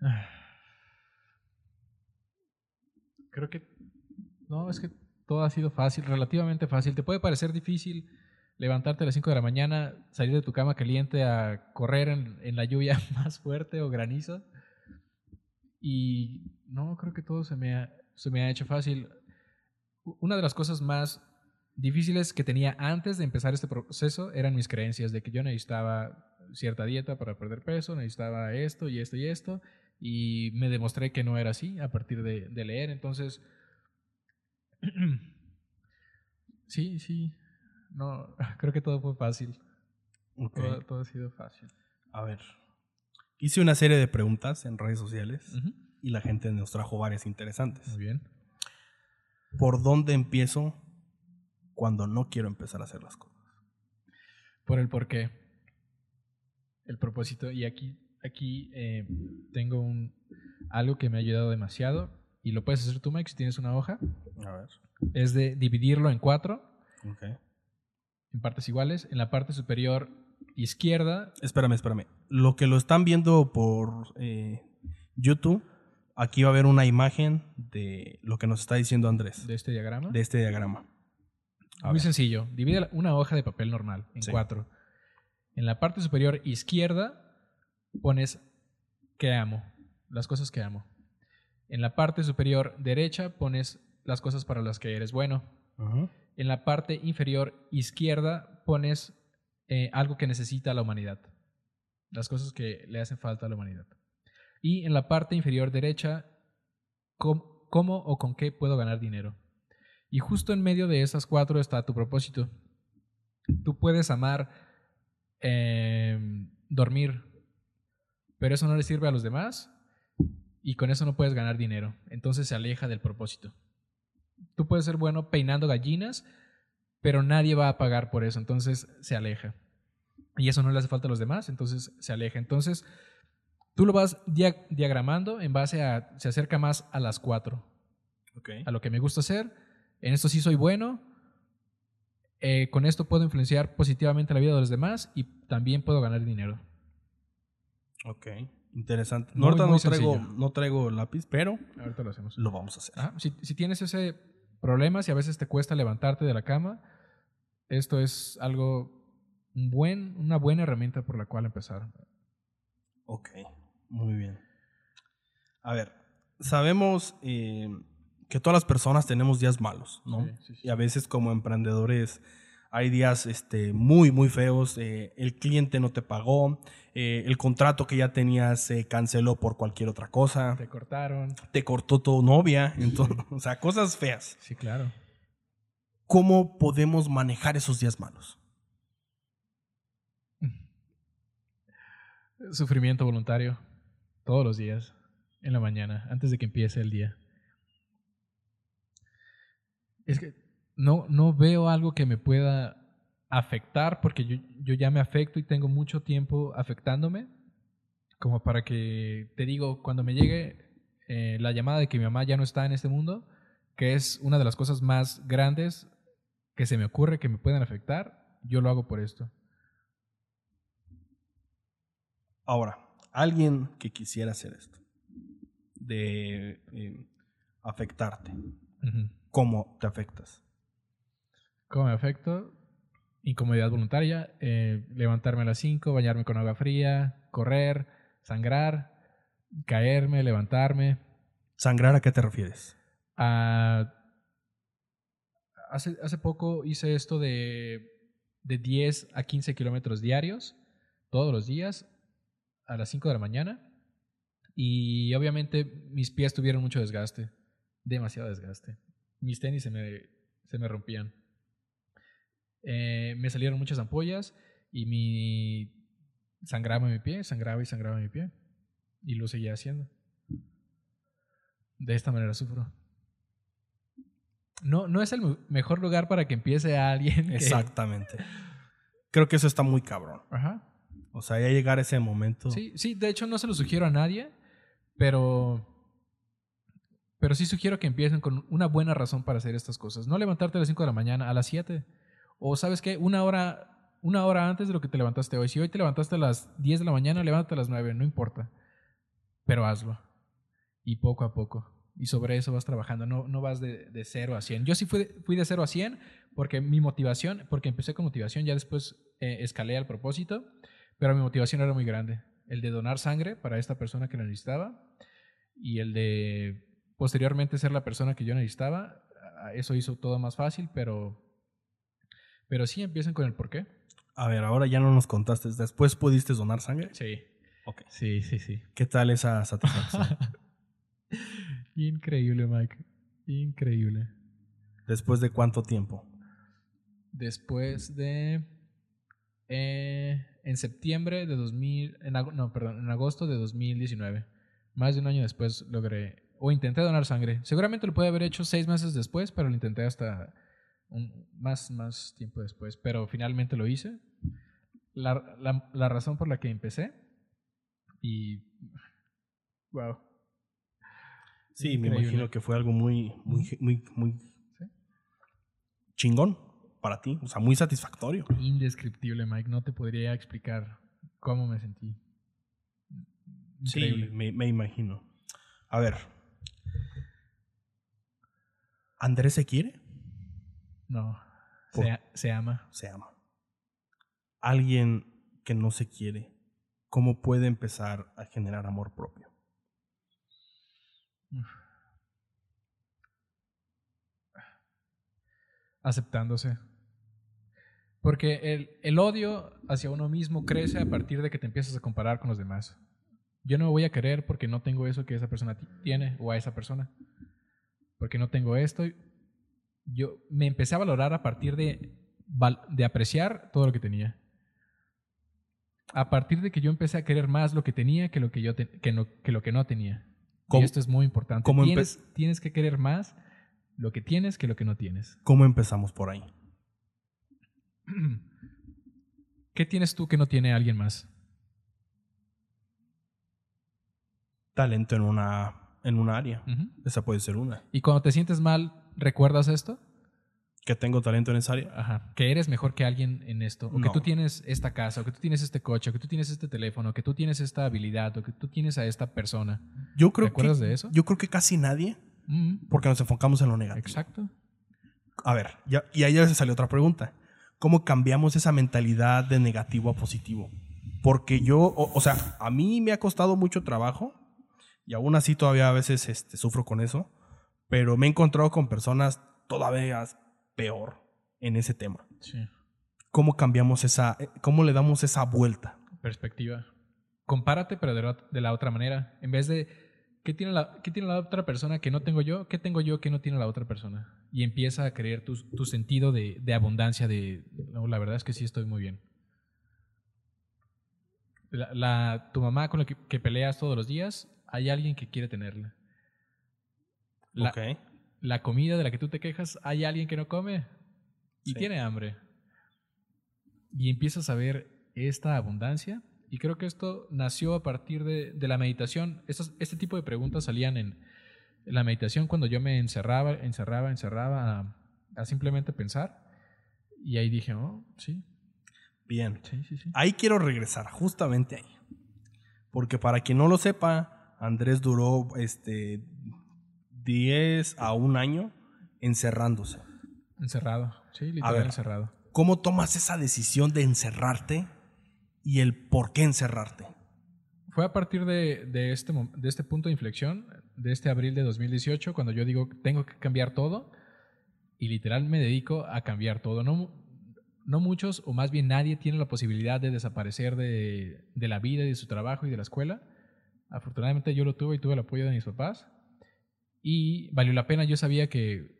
Creo que... No, es que todo ha sido fácil, relativamente fácil. Te puede parecer difícil levantarte a las 5 de la mañana, salir de tu cama caliente a correr en, la lluvia más fuerte o granizo. Y no, creo que todo se me ha, se me ha hecho fácil. Una de las cosas más difíciles que tenía antes de empezar este proceso eran mis creencias de que yo necesitaba cierta dieta para perder peso, necesitaba esto y esto y esto, y me demostré que no era así a partir de, de leer. Entonces, sí, sí, no, creo que todo fue fácil, todo, todo ha sido fácil. A ver. Hice una serie de preguntas en redes sociales y la gente nos trajo varias interesantes. Muy bien. ¿Por dónde empiezo cuando no quiero empezar a hacer las cosas? Por el por qué, el propósito, y aquí, aquí eh, tengo un, algo que me ha ayudado demasiado, y lo puedes hacer tú, Mike, si tienes una hoja. A ver. es de dividirlo en cuatro, Ok. en partes iguales. En la parte superior izquierda, Espérame, espérame. Lo que lo están viendo por eh, YouTube, aquí va a haber una imagen de lo que nos está diciendo Andrés, de este diagrama, de este diagrama. A muy ver. sencillo. Divide una hoja de papel normal en Sí. cuatro. En la parte superior izquierda pones que amo, las cosas que amo. En la parte superior derecha pones las cosas para las que eres bueno. En la parte inferior izquierda pones eh, algo que necesita la humanidad. Las cosas que le hacen falta a la humanidad. Y en la parte inferior derecha, ¿cómo o con qué puedo ganar dinero? Y justo en medio de esas cuatro está tu propósito. Tú puedes amar em, dormir, pero eso no le sirve a los demás y con eso no puedes ganar dinero. Entonces se aleja del propósito. Tú puedes ser bueno peinando gallinas, pero nadie va a pagar por eso, entonces se aleja. Y eso no le hace falta a los demás, entonces se aleja. Entonces, tú lo vas dia- diagramando en base a, se acerca más a las cuatro, a lo que me gusta hacer, en esto sí soy bueno, eh, con esto puedo influenciar positivamente la vida de los demás y también puedo ganar dinero. Ok. Interesante. Muy, ahorita muy no traigo, sencillo. no traigo lápiz, pero Ahorita lo hacemos. lo vamos a hacer. Ajá, Si, si tienes ese problema, si a veces te cuesta levantarte de la cama, esto es algo, un buen, una buena herramienta por la cual empezar. Ok, muy bien. A ver, sabemos eh, que todas las personas tenemos días malos, ¿no? Sí, sí, sí. Y a veces como emprendedores hay días este, muy, muy feos. eh, el cliente no te pagó, eh, el contrato que ya tenías se canceló por cualquier otra cosa, Te cortaron. te cortó tu novia, entonces, o sea, cosas feas. Sí, claro. ¿Cómo podemos manejar esos días malos? Sufrimiento voluntario. Todos los días. En la mañana, antes de que empiece el día. Es que no, no veo algo que me pueda afectar porque yo, yo ya me afecto y tengo mucho tiempo afectándome como para que, te digo, cuando me llegue eh, la llamada de que mi mamá ya no está en este mundo, que es una de las cosas más grandes que se me ocurre que me pueden afectar, yo lo hago por esto. Ahora, alguien que quisiera hacer esto, de eh, afectarte. ¿cómo te afectas? ¿Cómo me afecto? Incomodidad voluntaria, eh, levantarme a las 5, bañarme con agua fría, correr, sangrar, caerme, levantarme. ¿Sangrar a qué te refieres? Hace, hace poco hice esto de, de 10 a 15 kilómetros diarios, todos los días, a las 5 de la mañana. Y obviamente mis pies tuvieron mucho desgaste, demasiado desgaste. Mis tenis se me, se me rompían. Eh, me salieron muchas ampollas y mi sangraba mi pie, sangraba y sangraba mi pie. Y lo seguía haciendo. De esta manera sufro. No, no es el me- mejor lugar para que empiece alguien. que- Exactamente. Creo que eso está muy cabrón. Ajá. O sea, ya llegar a ese momento. Sí, sí, de hecho no se lo sugiero a nadie, pero. Pero sí sugiero que empiecen con una buena razón para hacer estas cosas. No levantarte a las 5 de la mañana, a las 7. O sabes qué, una hora, una hora antes de lo que te levantaste hoy. Si hoy te levantaste a las 10 de la mañana, levántate a las 9, no importa. Pero hazlo. Y poco a poco. Y sobre eso vas trabajando, no, no vas de, de 0 a 100. Yo sí fui de, fui de 0 a 100 porque mi motivación, porque empecé con motivación, ya después eh, escalé al propósito, pero mi motivación era muy grande. El de donar sangre para esta persona que la necesitaba y el de posteriormente ser la persona que yo necesitaba. Eso hizo todo más fácil, pero, pero sí empiecen con el por qué. A ver, ahora ya no nos contaste. ¿Después pudiste donar sangre? Sí. Ok. Sí, sí, sí. ¿Qué tal esa satisfacción? Increíble, Mike. Increíble. ¿Después de cuánto tiempo? Después de. eh, en septiembre de 2000. En, no, perdón, en agosto de 2019. Más de un año después logré. O intenté donar sangre. Seguramente lo puede haber hecho seis meses después, pero lo intenté hasta. Un- más, más tiempo después. Pero finalmente lo hice. La, la- la razón por la que empecé. Y. Wow. Sí, me imagino que fue algo muy, muy, muy, muy chingón para ti. O sea, muy satisfactorio. Indescriptible, Mike. No te podría explicar cómo me sentí. Increíble. Sí, me, me imagino. A ver. ¿Andrés se quiere? No. Se, se ama. Se ama. Alguien que no se quiere, ¿cómo puede empezar a generar amor propio? Aceptándose. Porque el, el odio hacia uno mismo crece a partir de que te empiezas a comparar con los demás. Yo no me voy a querer porque no tengo eso que esa persona ti- tiene o a esa persona. Porque no tengo esto. Yo me empecé a valorar a partir de, de apreciar todo lo que tenía. A partir de que yo empecé a querer más lo que tenía que lo que, yo te- que, no, que lo que no tenía. ¿Cómo- y esto es muy importante. cómo Tienes, tienes que querer más lo que tienes que lo que no tienes. ¿Cómo empezamos por ahí? ¿Qué tienes tú que no tiene alguien más? Talento en una, en una área. Esa puede ser una. Y cuando te sientes mal, ¿recuerdas esto? ¿Que tengo talento en esa área? Ajá. Que eres mejor que alguien en esto. O que tú tienes esta casa, o que tú tienes este coche, o que tú tienes este teléfono, o que tú tienes esta habilidad, o que tú tienes a esta persona. Yo creo ¿Te acuerdas que, de eso? Yo creo que casi nadie, Mm, porque nos enfocamos en lo negativo. Exacto. A ver, ya, y ahí ya se salió otra pregunta. ¿Cómo cambiamos esa mentalidad de negativo a positivo? Porque yo, o, o sea, a mí me ha costado mucho trabajo y aún así todavía a veces este, sufro con eso, pero me he encontrado con personas todavía peor en ese tema. Sí. ¿Cómo cambiamos esa, eh, cómo le damos esa vuelta? Perspectiva. Compárate, pero de la, de la otra manera. En vez de, ¿qué tiene, la, ¿qué tiene la otra persona que no tengo yo? ¿Qué tengo yo que no tiene la otra persona? Y empieza a creer tu, tu sentido de, de abundancia, de, no, la verdad es que sí estoy muy bien. La, la- tu mamá con la que, que peleas todos los días, hay alguien que quiere tenerla. La, comida de la que tú te quejas, hay alguien que no come y Sí. tiene hambre. Y empiezas a ver esta abundancia. Y creo que esto nació a partir de, de la meditación. Estos- este tipo de preguntas salían en la meditación cuando yo me encerraba, encerraba, encerraba a, a simplemente pensar. Y ahí dije, oh, sí, Bien. sí, sí, sí. Ahí quiero regresar, justamente ahí. Porque para quien no lo sepa, Andrés duró este 10 a un año encerrándose. Encerrado, sí, literal encerrado. ¿Cómo tomas esa decisión de encerrarte y el por qué encerrarte? Fue a partir de, de este, de este punto de inflexión, de este abril de 2018, cuando yo digo, tengo que cambiar todo, y literal me dedico a cambiar todo. No, no muchos, o más bien nadie, tiene la posibilidad de desaparecer de, de la vida, y de su trabajo y de la escuela. Afortunadamente yo lo tuve y tuve el apoyo de mis papás. Y valió la pena, yo sabía que,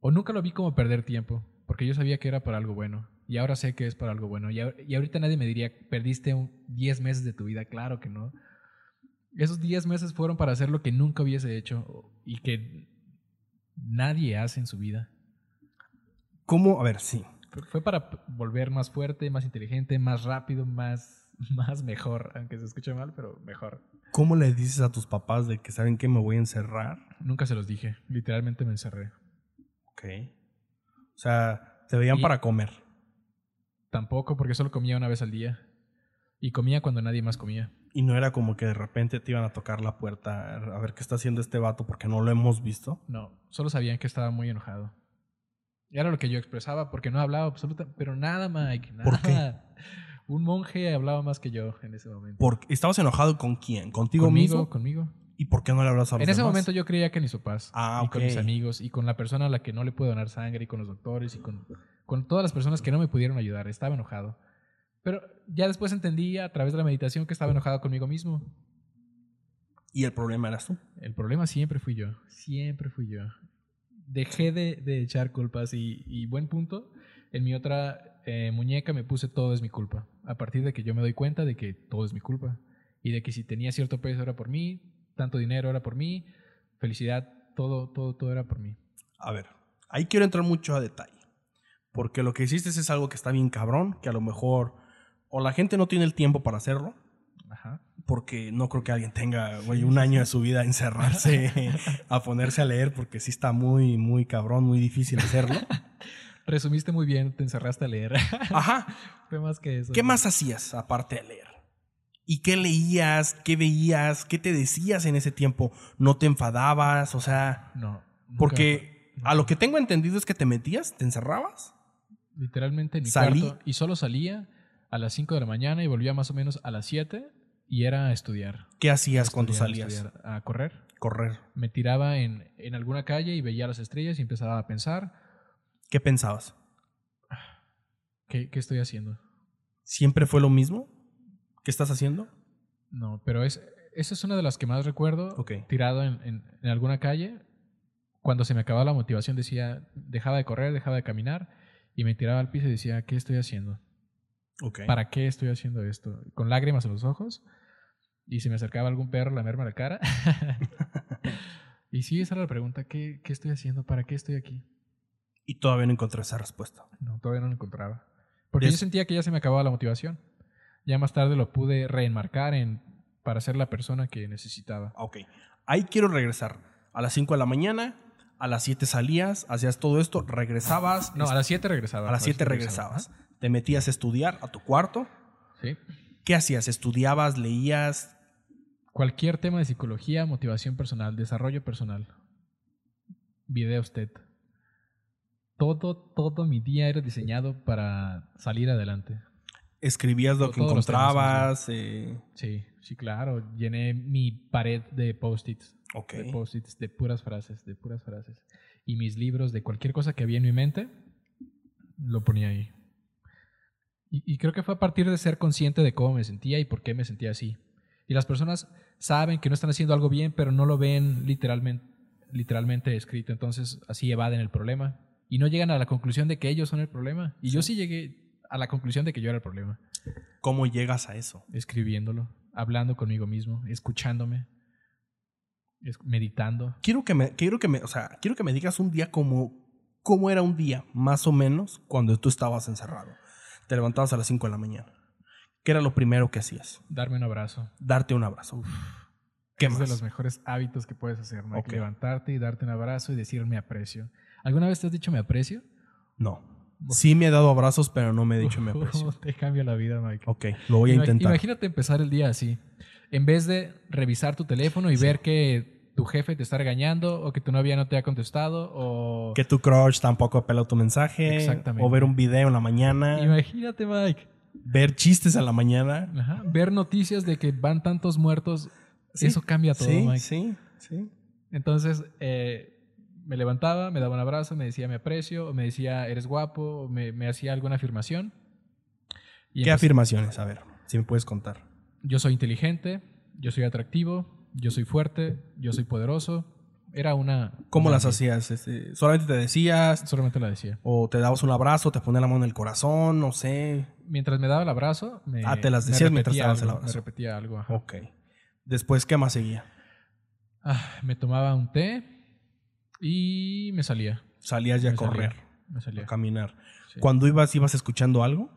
o nunca lo vi como perder tiempo, porque yo sabía que era para algo bueno. Y ahora sé que es para algo bueno. Y, y ahorita nadie me diría, perdiste un 10 meses de tu vida. Claro que no. Esos 10 meses fueron para hacer lo que nunca hubiese hecho y que nadie hace en su vida. ¿Cómo? A ver, sí. Fue- para volver más fuerte, más inteligente, más rápido, más, más mejor. Aunque se escuche mal, pero mejor. ¿Cómo le dices a tus papás de que saben que me voy a encerrar? Nunca se los dije. Literalmente me encerré. Ok. O sea, te veían Y- para comer. Tampoco porque solo comía una vez al día. Y comía cuando nadie más comía. Y no era como que de repente te iban a tocar la puerta a ver qué está haciendo este vato porque no lo hemos visto. No, solo sabían que estaba muy enojado. Y era lo que yo expresaba porque no hablaba absoluta, pero nada, Mike. Nada. ¿Por qué? Un monje hablaba más que yo en ese momento. Porque ¿Estabas enojado con quién? ¿Contigo conmigo, mismo? conmigo. ¿Y por qué no le hablas a los En ese demás? momento yo creía que mis papás, Ah, y con mis amigos, y con la persona a la que no le puedo donar sangre, y con los doctores, y con, con todas las personas que no me pudieron ayudar. Estaba enojado. Pero ya después entendí a través de la meditación que estaba enojado conmigo mismo. Y el problema eras tú. El problema siempre fui yo. Siempre fui yo. Dejé de, de echar culpas y, y buen punto. En mi otra eh, muñeca me puse todo es mi culpa. A partir de que yo me doy cuenta de que todo es mi culpa. Y de que si tenía cierto peso era por mí, tanto dinero era por mí, felicidad, todo, todo, todo era por mí. A ver, ahí quiero entrar mucho a detalle. Porque lo que hiciste es algo que está bien cabrón, que a lo mejor o la gente no tiene el tiempo para hacerlo, Ajá. porque no creo que alguien tenga, güey, un año de su vida a encerrarse a ponerse a leer, porque sí está muy, muy cabrón, muy difícil hacerlo. Resumiste muy bien, te encerraste a leer. Ajá. Fue más que eso. ¿Qué más hacías aparte de leer? ¿Y qué leías? ¿Qué veías? ¿Qué te decías en ese tiempo? ¿No te enfadabas? O sea, No. porque a lo que tengo entendido es que te metías, te encerrabas. Literalmente en mi Salí- cuarto. Y solo salía a las 5 de la mañana y volvía más o menos a las 7 y era a estudiar. ¿Qué hacías cuando salías? estudiar, a correr. Correr. Me tiraba en, en alguna calle y veía las estrellas y empezaba a pensar, ¿Qué pensabas? ¿qué, qué estoy haciendo? ¿Siempre fue lo mismo? ¿Qué estás haciendo? No, pero es, esa es una de las que más recuerdo. Ok. Tirado en, en- en alguna calle. Cuando se me acababa la motivación decía, dejaba de correr, dejaba de caminar y me tiraba al piso y decía, ¿qué estoy haciendo? ¿Para qué estoy haciendo esto? Con lágrimas en los ojos. Y se me acercaba algún perro a lamerme la cara. y sí, esa era la pregunta. ¿qué, ¿Qué estoy haciendo? ¿Para qué estoy aquí? Y todavía no encontré esa respuesta. No, todavía no lo encontraba. Porque Es- yo sentía que ya se me acababa la motivación. Ya más tarde lo pude reenmarcar en, para ser la persona que necesitaba. Ah, Ok. Ahí quiero regresar. A las 5 de la mañana, a las 7 salías, hacías todo esto, regresabas. No, a las 7 regresaba. a las 7 regresabas. Te metías a estudiar a tu cuarto. Sí. ¿Qué hacías? ¿Estudiabas? ¿Leías? Cualquier tema de psicología, motivación personal, desarrollo personal. Video usted. Todo, todo mi día era diseñado para salir adelante. ¿Escribías lo que los temas, encontrabas? eh, Sí, sí, claro. Llené mi pared de post-its. ok. De post-its, de puras frases, de puras frases. Y mis libros de cualquier cosa que había en mi mente, lo ponía ahí. Y, y creo que fue a partir de ser consciente de cómo me sentía y por qué me sentía así. Y las personas saben que no están haciendo algo bien, pero no lo ven literalmente, literalmente escrito. Entonces así evaden el problema. Y no llegan a la conclusión de que ellos son el problema. Y yo sí llegué a la conclusión de que yo era el problema. ¿Cómo llegas a eso? Escribiéndolo, hablando conmigo mismo, escuchándome. Es meditando. Quiero que me, quiero que me, o sea, quiero que me digas un día como, cómo era un día, más o menos, cuando tú estabas encerrado. Te levantabas a las 5 de la mañana. ¿Qué era lo primero que hacías? Darme un abrazo. Darte un abrazo. ¿Qué es más? de los mejores hábitos que puedes hacer, Mike. Ok. Levantarte y darte un abrazo y decir me aprecio. ¿Alguna vez te has dicho me aprecio? No. Sí me he dado abrazos, pero no me he dicho me aprecio. te cambia la vida, Mike. Ok, lo voy a intentar. Imagínate empezar el día así. En vez de revisar tu teléfono y ver que tu jefe te está regañando o que tu novia no te ha contestado o... Que tu crush tampoco peló tu mensaje. Exactamente. O ver un video en la mañana. Imagínate, Mike. ver chistes a la mañana. Ajá. Ver noticias de que van tantos muertos. Sí, Eso cambia todo, sí, Mike. sí, sí. Entonces, eh, me levantaba, me daba un abrazo, me decía me aprecio, me decía eres guapo, o me, me hacía alguna afirmación. Y ¿Qué empecé- afirmaciones? A ver, si me puedes contar. Yo soy inteligente, yo soy atractivo, yo soy fuerte, yo soy poderoso. Era una... ¿Cómo una- las hacías? Este, ¿Solamente te decías? Solamente la decía. ¿O te dabas un abrazo, te ponías la mano en el corazón? No sé. Mientras me daba el abrazo, me, Ah, te las decías mientras te dabas el abrazo. Me repetía algo. ajá. Ok. Después, ¿qué más seguía? Ah, me tomaba un té y me salía. Salías ya a salía, correr, Me salía. a caminar. Sí. Cuando ibas, ibas escuchando algo?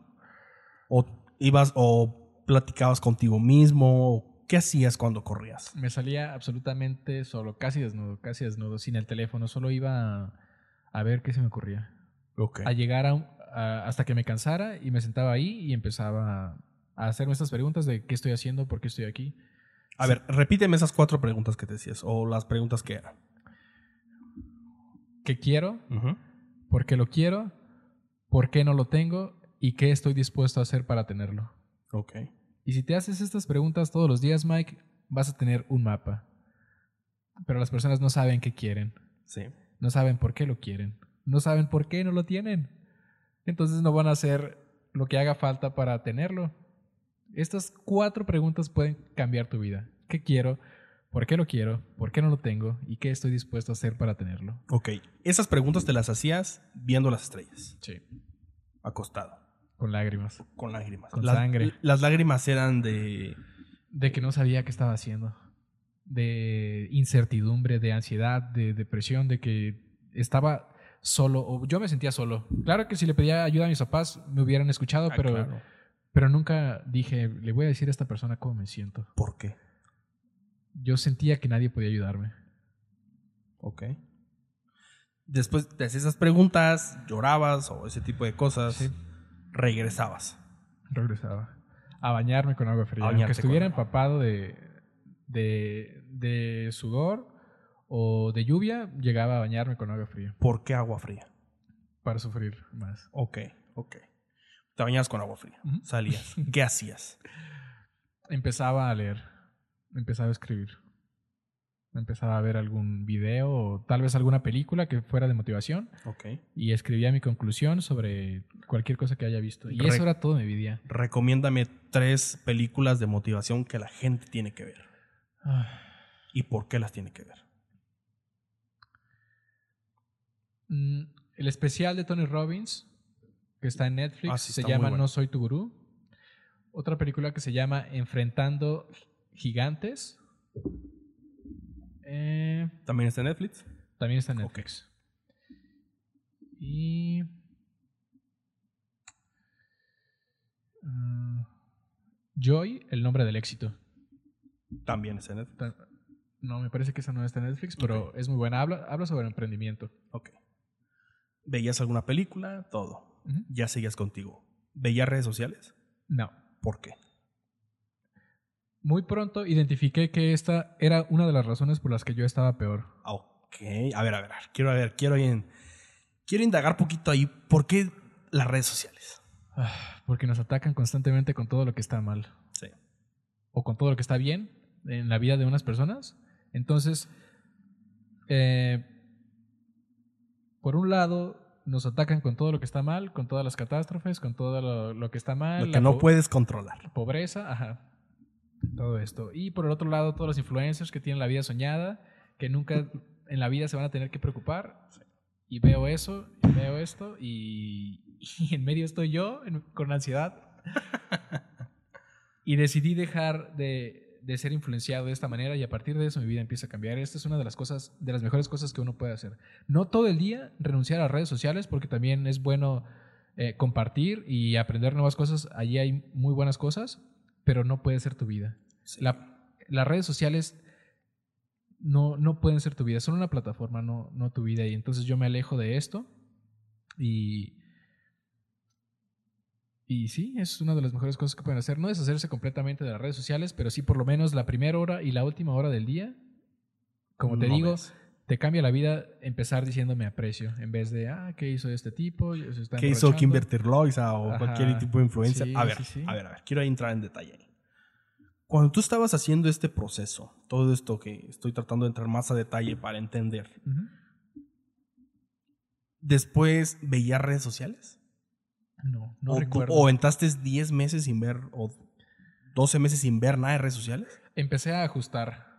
¿O ibas o platicabas contigo mismo? ¿O ¿Qué hacías cuando corrías? Me salía absolutamente solo, casi desnudo, casi desnudo, sin el teléfono. Solo iba a, a ver qué se me ocurría. Ok. A llegar a un- a- hasta que me cansara y me sentaba ahí y empezaba a hacerme estas preguntas de qué estoy haciendo, por qué estoy aquí. A ver, repíteme esas cuatro preguntas que te decías, o las preguntas que eran. ¿Qué quiero? Ujú. ¿Por qué lo quiero? ¿Por qué no lo tengo? ¿Y qué estoy dispuesto a hacer para tenerlo? Ok. Y si te haces estas preguntas todos los días, Mike, vas a tener un mapa. Pero las personas no saben qué quieren. Sí. No saben por qué lo quieren. No saben por qué no lo tienen. Entonces no van a hacer lo que haga falta para tenerlo. Estas cuatro preguntas pueden cambiar tu vida. ¿Qué quiero? ¿Por qué lo quiero? ¿Por qué no lo tengo? ¿Y qué estoy dispuesto a hacer para tenerlo? Ok. Esas preguntas te las hacías viendo las estrellas, Sí. acostado, Con lágrimas. con lágrimas. Con Las- sangre. Las lágrimas eran de... De que no sabía qué estaba haciendo. De incertidumbre, de ansiedad, de depresión, de que estaba solo. O yo me sentía solo. Claro que si le pedía ayuda a mis papás me hubieran escuchado, Ah, pero, claro. pero nunca dije, le voy a decir a esta persona cómo me siento. ¿Por qué? Yo sentía que nadie podía ayudarme. Ok. Después de esas preguntas, llorabas o ese tipo de cosas, Sí. regresabas. Regresaba. A bañarme con agua fría. Aunque estuviera con empapado de, de, de sudor o de lluvia, llegaba a bañarme con agua fría ¿Por qué agua fría? para sufrir más. Ok, ok. Te bañabas con agua fría. Salías. ¿Qué hacías? Empezaba a leer, empezaba a escribir. Empezaba a ver algún video o tal vez alguna película que fuera de motivación Ok. y escribía mi conclusión sobre cualquier cosa que haya visto. Y Re- eso era todo mi día. Recomiéndame tres películas de motivación que la gente tiene que ver. Ah, ¿Y por qué las tiene que ver? Mm, El especial de Tony Robbins, que está en Netflix, Ah, sí, se está llama bueno. No Soy Tu Gurú. Otra película que se llama Enfrentando Gigantes. Eh, ¿También está en Netflix? también está en Netflix. Y. mm, Joy, el nombre del éxito. También está en Netflix. No, me parece que esa no está en Netflix, pero es muy buena. Habla, habla sobre emprendimiento. Ok. ¿Veías alguna película? Todo. Ya seguías contigo. ¿Veías redes sociales? No. ¿Por qué? Muy pronto identifiqué que esta era una de las razones por las que yo estaba peor. Ah, Ok. A ver, a ver. Quiero a ver. Quiero, in- quiero indagar poquito ahí. ¿Por qué las redes sociales? Ah, Porque nos atacan constantemente con todo lo que está mal. Sí. O con todo lo que está bien en la vida de unas personas. Entonces, eh, por un lado, nos atacan con todo lo que está mal, con todas las catástrofes, con todo lo, lo que está mal. Lo que no puedes controlar. pobreza, ajá. Todo esto. Y por el otro lado, todos los influencers que tienen la vida soñada, que nunca en la vida se van a tener que preocupar. Y veo eso, y veo esto, y, y en medio estoy yo en- con ansiedad. y decidí dejar de, de ser influenciado de esta manera y a partir de eso mi vida empieza a cambiar. Esta es una de las cosas, de las mejores cosas que uno puede hacer. No todo el día renunciar a redes sociales porque también es bueno eh, compartir y aprender nuevas cosas. Allí hay muy buenas cosas, pero no puede ser tu vida. Sí. La- las redes sociales no, no pueden ser tu vida, son una plataforma, no, no tu vida. Y entonces yo me alejo de esto y... Y sí, es una de las mejores cosas que pueden hacer. No deshacerse completamente de las redes sociales, pero sí por lo menos la primera hora y la última hora del día. Como te No digo, ves. Te cambia la vida empezar diciéndome aprecio, en vez de, ah, ¿qué hizo este tipo? Se está ¿Qué hizo emborrachando". Kimberly Loiza o Ajá. cualquier tipo de influencer? Sí, a ver, sí, sí. a ver, a ver, quiero entrar en detalle ahí. Cuando tú estabas haciendo este proceso, todo esto que estoy tratando de entrar más a detalle para entender, Ujú. ¿después veías redes sociales? No, no o, recuerdo. o entraste 10 meses sin ver, o 12 meses sin ver nada de redes sociales? Empecé a ajustar.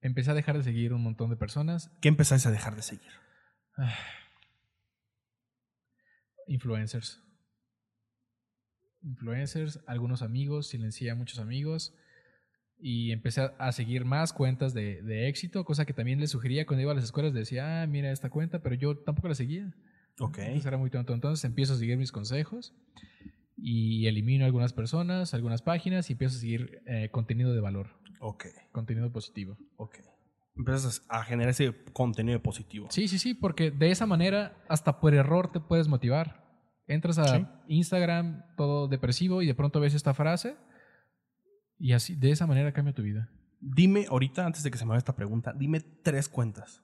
Empecé a dejar de seguir un montón de personas. ¿Qué empezaste a dejar de seguir? Ah. Influencers. Influencers, algunos amigos, silencié a muchos amigos. Y empecé a- a seguir más cuentas de, de éxito, cosa que también les sugería cuando iba a las escuelas. Decía, ah, mira esta cuenta, pero yo tampoco la seguía. Ok. Entonces era muy tonto. Entonces empiezo a seguir mis consejos y elimino algunas personas, algunas páginas y empiezo a seguir eh, contenido de valor, Ok. contenido positivo. Ok. Empiezas a generar ese contenido positivo. Sí, sí, sí, porque de esa manera hasta por error te puedes motivar. Entras a Sí. Instagram todo depresivo y de pronto ves esta frase y así de esa manera cambia tu vida. Dime ahorita, antes de que se me haga esta pregunta, dime tres cuentas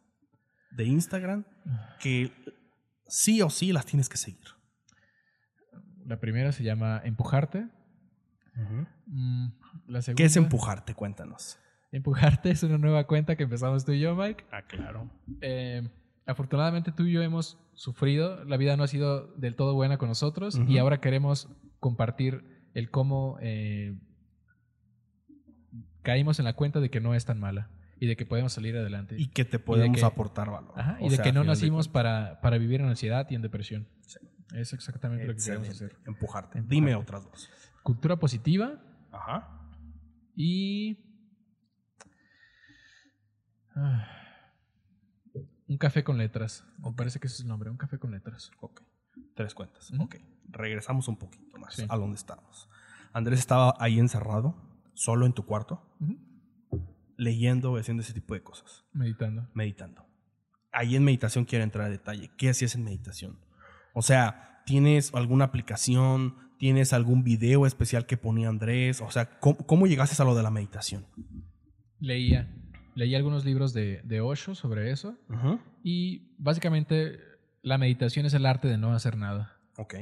de Instagram que sí o sí las tienes que seguir. La primera se llama Empujarte. Mm, la segunda, ¿Qué es empujarte? Cuéntanos. Empujarte es una nueva cuenta que empezamos tú y yo, Mike. Ah, claro. Eh, afortunadamente tú y yo hemos sufrido, la vida no ha sido del todo buena con nosotros y ahora queremos compartir el cómo eh, caímos en la cuenta de que no es tan mala y de que podemos salir adelante. Y que te podemos que- aportar valor. Ajá, y de sea, que no nacimos para, para vivir en ansiedad y en depresión. Sí. Es exactamente lo que queremos hacer. Empujarte. Empujarte. Dime otras dos. Cultura positiva Ajá. y... Ah, un café con letras. Me parece que ese es el nombre, un café con letras. Ok. Tres cuentas. Ok. Regresamos un poquito más Sí. a donde estábamos. Andrés estaba ahí encerrado, solo en tu cuarto, Ujú. leyendo y haciendo ese tipo de cosas. Meditando. meditando. Ahí en meditación quiero entrar a detalle. ¿Qué hacías en meditación? O sea, ¿tienes alguna aplicación? ¿Tienes algún video especial que ponía Andrés? O sea, ¿cómo, cómo llegaste a lo de la meditación? Leía. Leí algunos libros de, de Osho sobre eso. Ujú. Y básicamente la meditación es el arte de no hacer nada. Ok.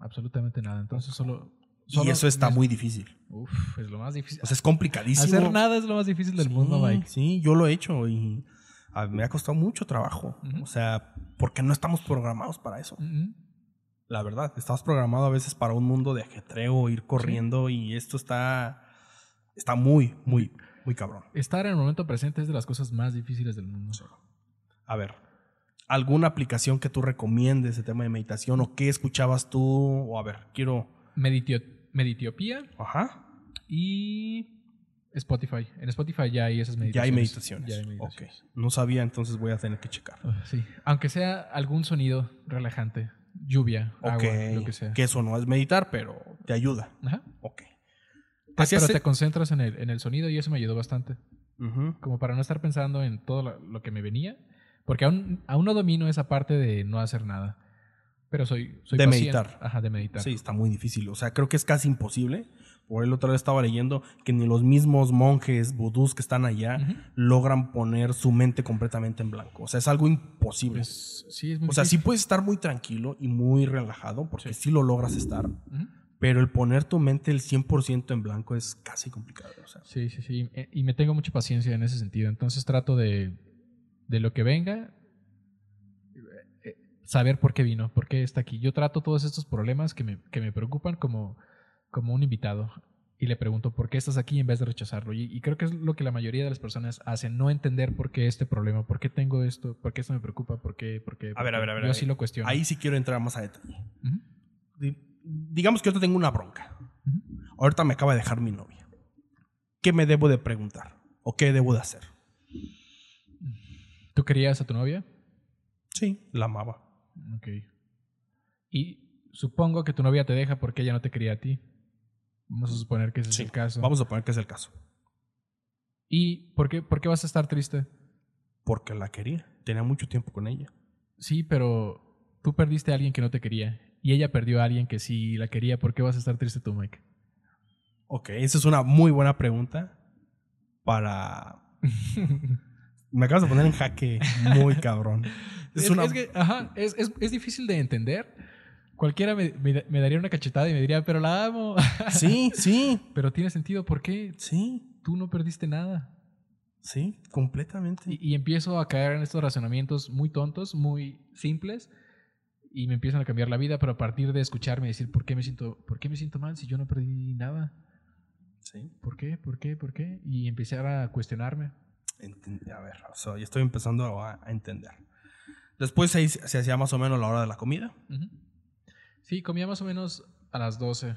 Absolutamente nada. Entonces solo... Y solo eso está muy difícil. Uf, es lo más difícil. O sea, es complicadísimo. Hacer nada es lo más difícil del Sí, mundo, Mike. Sí, yo lo he hecho y me ha costado mucho trabajo. O sea, porque no estamos programados para eso. Mm, La verdad, estás programado a veces para un mundo de ajetreo, ir corriendo y esto está, está muy, muy, muy cabrón. Estar en el momento presente es de las cosas más difíciles del mundo. A ver, ¿alguna aplicación que tú recomiendes de tema de meditación o qué escuchabas tú? O a ver, quiero... Meditio- Meditiopía Ajá. y Spotify. En Spotify ya hay esas Ya hay meditaciones. meditaciones. Ya hay Ok. meditaciones. No sabía, entonces voy a tener que checar. Ah, sí. Aunque sea algún sonido relajante. Lluvia, Ok. agua, lo que sea. Que eso no es meditar, pero te ayuda. Ajá. Ok. Pero te concentras en el, en el sonido y eso me ayudó bastante. Como para no estar pensando en todo lo, lo que me venía. Porque aún, aún no domino esa parte de no hacer nada. Pero soy, soy De paciente. meditar. Ajá, de meditar. Sí, está muy difícil. O sea, creo que es casi imposible. Por el otro día estaba leyendo que ni los mismos monjes vudús que están allá logran poner su mente completamente en blanco. O sea, es algo imposible. Pues, sí, es muy o sea, sí puedes estar muy tranquilo y muy relajado, porque sí, lo logras estar, pero el poner tu mente el 100% en blanco es casi complicado. O sea, Sí, sí, sí. Eh, Y me tengo mucha paciencia en ese sentido. Entonces trato de, de lo que venga, eh, saber por qué vino, por qué está aquí. Yo trato todos estos problemas que me, que me preocupan como, como un invitado. Y le pregunto por qué estás aquí en vez de rechazarlo. Y, y creo que es lo que la mayoría de las personas hacen, no entender por qué este problema, por qué tengo esto, por qué esto me preocupa, por qué, por qué. por ver, a ver, a ver, Yo a sí lo cuestiono. ahí sí quiero entrar más a detalle. Di- digamos que yo te tengo una bronca. Ahorita me acaba de dejar mi novia. ¿qué me debo de preguntar? ¿O qué debo de hacer? ¿Tú querías a tu novia? Sí, la amaba. Ok. Y supongo que tu novia te deja porque ella no te quería a ti. Vamos a suponer que ese Sí, es el caso. Vamos a poner que es el caso. ¿Y por qué, por qué vas a estar triste? Porque la quería. Tenía mucho tiempo con ella. Sí, pero tú perdiste a alguien que no te quería. Y ella perdió a alguien que sí la quería. ¿Por qué vas a estar triste tú, Mike? Ok, esa es una muy buena pregunta para... Me acabas de poner en jaque muy cabrón. Es, Es, una... es que, ajá, es, es- es difícil de entender. Cualquiera me, me- me daría una cachetada y me diría, pero la amo. Sí, sí, pero tiene sentido, ¿por qué? sí, Tú no perdiste nada. sí, completamente. Y, y empiezo a caer en estos razonamientos muy tontos, muy simples, y me empiezan a cambiar la vida, pero a partir de escucharme decir, ¿por qué me siento, por qué me siento mal si yo no perdí nada? Sí. ¿Por qué? ¿Por qué? ¿Por qué? Y empezar a cuestionarme. Enten- A ver, o sea, ya estoy empezando a, a entender. Después se, se hacía más o menos la hora de la comida Ujú. Sí, comía más o menos a las 12,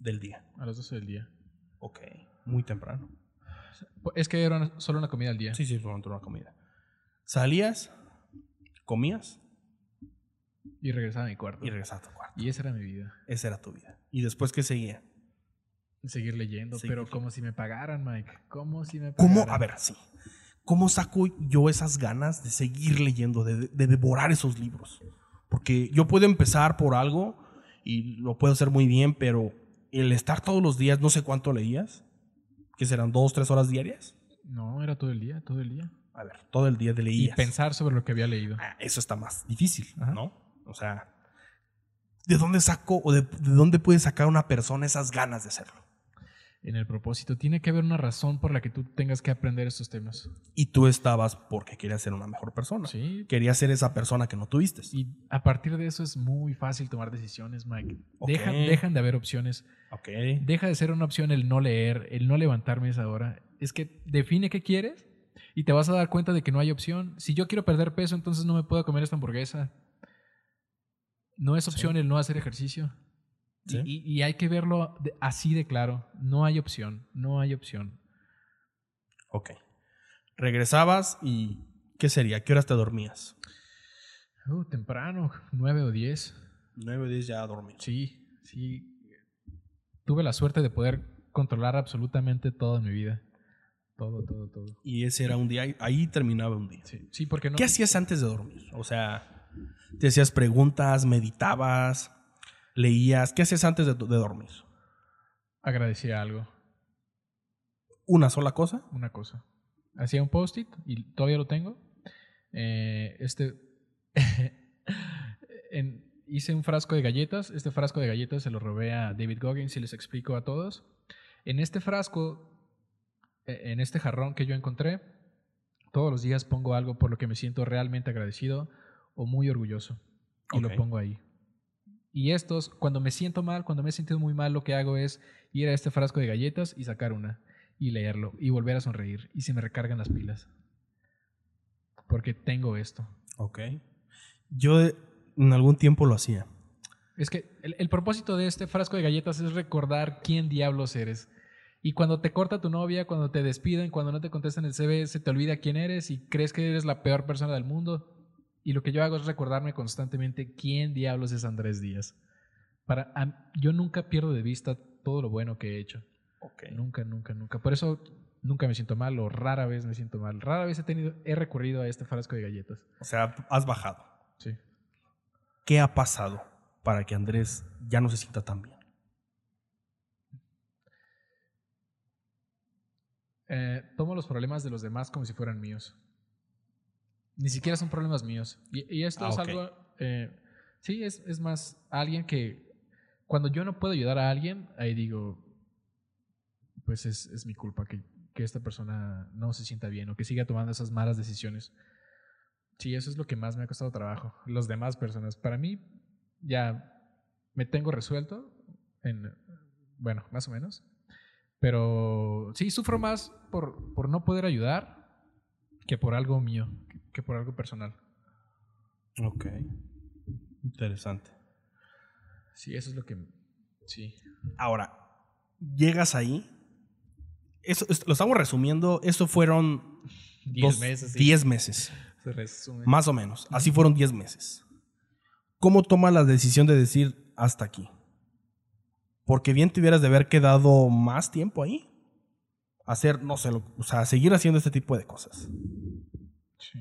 del día. a las 12 del día. Ok, muy temprano. Es que era una- solo una comida al día. Sí, sí, durante una comida. Salías, comías Y regresaba a mi cuarto. y regresabas a tu cuarto. Y esa era mi vida. Esa era tu vida. ¿Y después qué seguía? Seguir leyendo, Seguir pero leyendo. como si me pagaran, Mike. Como si me ¿Cómo? pagaran. A ver, sí. ¿Cómo saco yo esas ganas de seguir leyendo, de, de devorar esos libros? Porque yo puedo empezar por algo y lo puedo hacer muy bien, pero el estar todos los días, no sé cuánto leías, que serán dos, tres horas diarias. No, era todo el día, todo el día. A ver, todo el día de Y leías. pensar sobre lo que había leído. Ah, eso está más difícil, Ajá. ¿no? O sea, ¿de dónde saco o de, de dónde puede sacar una persona esas ganas de hacerlo? En el propósito, tiene que haber una razón por la que tú tengas que aprender estos temas. Y tú estabas porque querías ser una mejor persona. Sí. Querías ser esa persona que no tuviste. Y a partir de eso es muy fácil tomar decisiones, Mike. Dejan, dejan de haber opciones. Ok. Deja de ser una opción el no leer, el no levantarme esa hora. Es que define qué quieres y te vas a dar cuenta de que no hay opción. Si yo quiero perder peso, entonces no me puedo comer esta hamburguesa. No es opción el no hacer ejercicio. Y- Sí. Y, y hay que verlo así de claro. No hay opción, no hay opción. Ok. Regresabas y ¿qué sería? ¿Qué horas te dormías? Uh, temprano, nueve o diez. Nueve o diez ya a dormir. Sí, sí. Tuve la suerte de poder controlar absolutamente todo en mi vida. Todo, todo, todo. Y ese era un día, ahí terminaba un día. Sí, sí porque no. ¿Qué hacías antes de dormir? O sea, te hacías preguntas, meditabas, leías. ¿Qué hacías antes de, de dormir? Agradecía algo, ¿Una sola cosa? una cosa. Hacía un post-it y todavía lo tengo. Eh, este. en- hice un frasco de galletas. Este frasco de galletas se lo robé a David Goggins y les explico a todos. En este frasco, eh, en este jarrón que yo encontré, todos los días pongo algo por lo que me siento realmente agradecido o muy orgulloso. Y lo pongo ahí. Y estos, cuando me siento mal, cuando me he sentido muy mal, lo que hago es ir a este frasco de galletas y sacar una. Y leerlo. Y volver a sonreír. Y se me recargan las pilas. Porque tengo esto. Ok. Yo eh, en algún tiempo lo hacía. Es que el, el propósito de este frasco de galletas es recordar quién diablos eres. Y cuando te corta tu novia, cuando te despiden, cuando no te contestan el CV, se te olvida quién eres y crees que eres la peor persona del mundo. Y lo que yo hago es recordarme constantemente quién diablos es Andrés Díaz. Para, yo nunca pierdo de vista todo lo bueno que he hecho. Ok. Nunca, nunca, nunca. Por eso nunca me siento mal o rara vez me siento mal. Rara vez he, tenido, he recurrido a este frasco de galletas. O sea, has bajado. Sí. ¿Qué ha pasado para que Andrés ya no se sienta tan bien? Eh, tomo los problemas de los demás como si fueran míos. Ni siquiera son problemas míos. Y, y esto Ah, es algo... eh, sí, es, es más alguien que... Cuando yo no puedo ayudar a alguien, ahí digo, pues es, es mi culpa que, que esta persona no se sienta bien o que siga tomando esas malas decisiones. Sí, eso es lo que más me ha costado trabajo. Los demás personas. Para mí, ya me tengo resuelto. En, bueno, más o menos. Pero sí, sufro más por, por no poder ayudar que por algo mío, que, por algo personal. Ok. Interesante. Sí, eso es lo que... Sí. Ahora, llegas ahí Eso, esto- lo estamos resumiendo. Eso fueron 10 dos- meses. sí. 10 meses. Se resume. Más o menos. Así fueron 10 meses. ¿Cómo toma la decisión de decir hasta aquí? Porque bien te hubieras de haber quedado más tiempo ahí. Hacer, no sé, lo- o sea, seguir haciendo este tipo de cosas. Sí.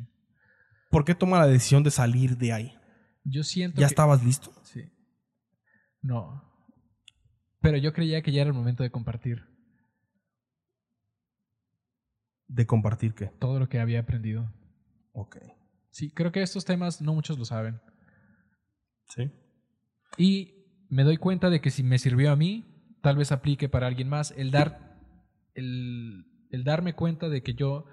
¿Por qué toma la decisión de salir de ahí? Yo siento ¿Ya que- estabas listo? Sí. No. Pero yo creía que ya era el momento de compartir ¿De compartir qué? todo lo que había aprendido. Ok. Sí, creo que estos temas no muchos lo saben. Sí. Y me doy cuenta de que si me sirvió a mí, tal vez aplique para alguien más. El dar. El, el darme cuenta de que yo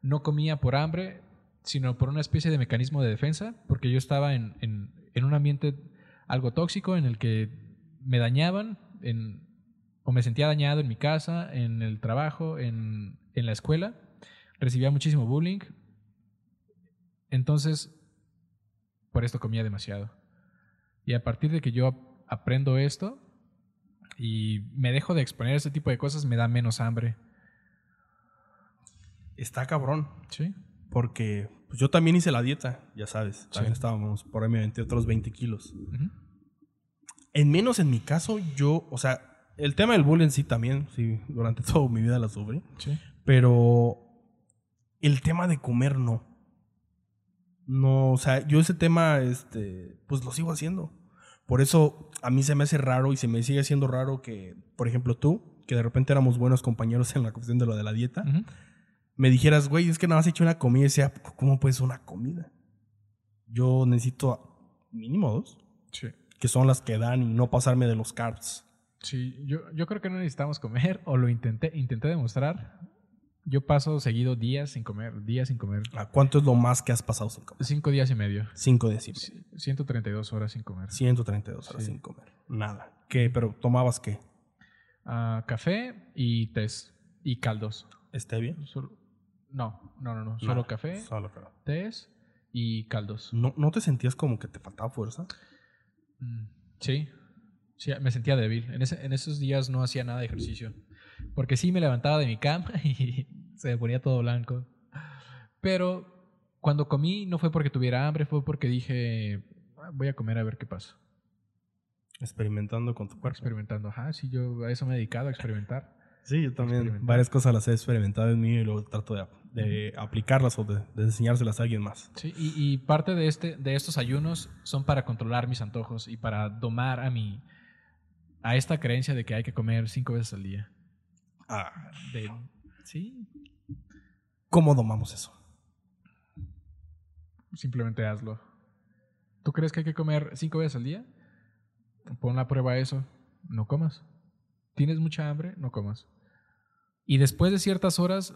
no comía por hambre, sino por una especie de mecanismo de defensa, porque yo estaba en, en- en un ambiente algo tóxico en el que me dañaban, en, o me sentía dañado en mi casa, en el trabajo, en, en la escuela. Recibía muchísimo bullying. Entonces, por esto comía demasiado. Y a partir de que yo ap- aprendo esto y me dejo de exponer a ese tipo de cosas, me da menos hambre. Está cabrón. Sí. Porque pues, yo también hice la dieta, ya sabes. También Sí. estábamos, por ahí me aventé otros 20 kilos. Ujú. En menos en mi caso, yo, o sea, el tema del bullying sí también, sí, durante toda mi vida la sufrí. Sí. Pero el tema de comer no. No, o sea, yo ese tema, este, pues lo sigo haciendo. Por eso a mí se me hace raro y se me sigue haciendo raro que, por ejemplo, tú, que de repente éramos buenos compañeros en la cuestión de lo de la dieta, Ujú. Me dijeras, güey, es que nada más he hecho una comida y decía, ¿cómo puedes una comida? Yo necesito mínimo dos, Sí. que son las que dan y no pasarme de los carbs. Sí, yo, yo creo que no necesitamos comer, o lo intenté, intenté demostrar. Yo paso seguido días sin comer, días sin comer. ¿A ¿Cuánto es lo más que has pasado sin comer? Cinco días y medio. Cinco días y medio. Sí, 132 horas sin comer. 132 horas Sí. sin comer. Nada. ¿Qué? ¿Pero tomabas qué? Ah, café y tés y caldos. ¿Stevia? Solo- no, no, no, no. Solo Nada. café, Solo café. tés y caldos. ¿No, ¿No te sentías como que te faltaba fuerza? Mm, Sí, sí, me sentía débil. En, ese- en esos días no hacía nada de ejercicio. Porque sí me levantaba de mi cama y se me ponía todo blanco. Pero cuando comí no fue porque tuviera hambre, fue porque dije, "Ah, voy a comer a ver qué pasa. Experimentando con tu cuerpo. Experimentando. Ajá, sí, yo a eso me he dedicado, a experimentar. Sí, yo también. Varias cosas las he experimentado en mí y luego trato de, de aplicarlas o de, de enseñárselas a alguien más. Sí, y, y parte de, este, de estos ayunos son para controlar mis antojos y para domar a mi a esta creencia de que hay que comer cinco veces al día. Ah, De, sí, ¿Cómo domamos eso? Simplemente hazlo. ¿Tú crees que hay que comer cinco veces al día? Pon la prueba a eso. No comas. ¿Tienes mucha hambre? No comas. Y después de ciertas horas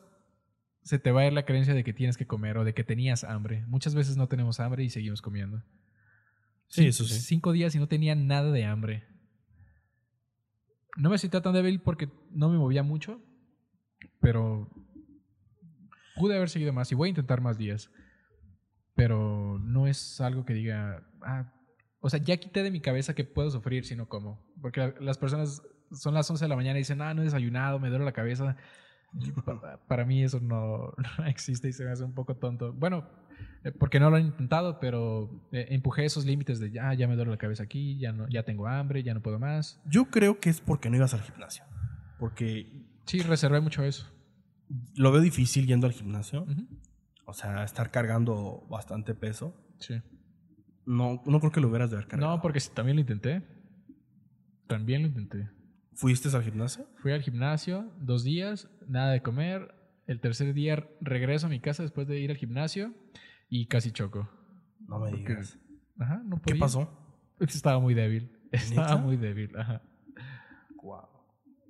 se te va a ir la creencia de que tienes que comer o de que tenías hambre. Muchas veces no tenemos hambre y seguimos comiendo. Sí, eso sí. Cinco días y no tenía nada de hambre. No me sentía tan débil porque no me movía mucho, pero pude haber seguido más y voy a intentar más días. Pero no es algo que diga, ah, o sea, ya quité de mi cabeza que puedo sufrir si no como. Porque la- las personas son las 11 de la mañana y dicen, ah, no he desayunado, me duele la cabeza. Para mí eso no, no existe y se me hace un poco tonto. Bueno, eh, porque no lo han intentado, pero eh, empujé esos límites de ya, ya me duele la cabeza aquí, ya, no, ya tengo hambre, ya no puedo más. Yo creo que es porque no ibas al gimnasio. Porque Sí, reservé mucho eso. lo veo difícil yendo al gimnasio. O sea, estar cargando bastante peso. Sí. No, no creo que lo hubieras de haber cargado. No, porque sí, también lo intenté. También lo intenté. ¿Fuiste al gimnasio? Fui al gimnasio dos días, nada de comer. El tercer día regreso a mi casa después de ir al gimnasio y casi choco. No me Porque- digas. Ajá, no ¿Qué podía. pasó? Estaba muy débil. Estaba muy débil. Ajá.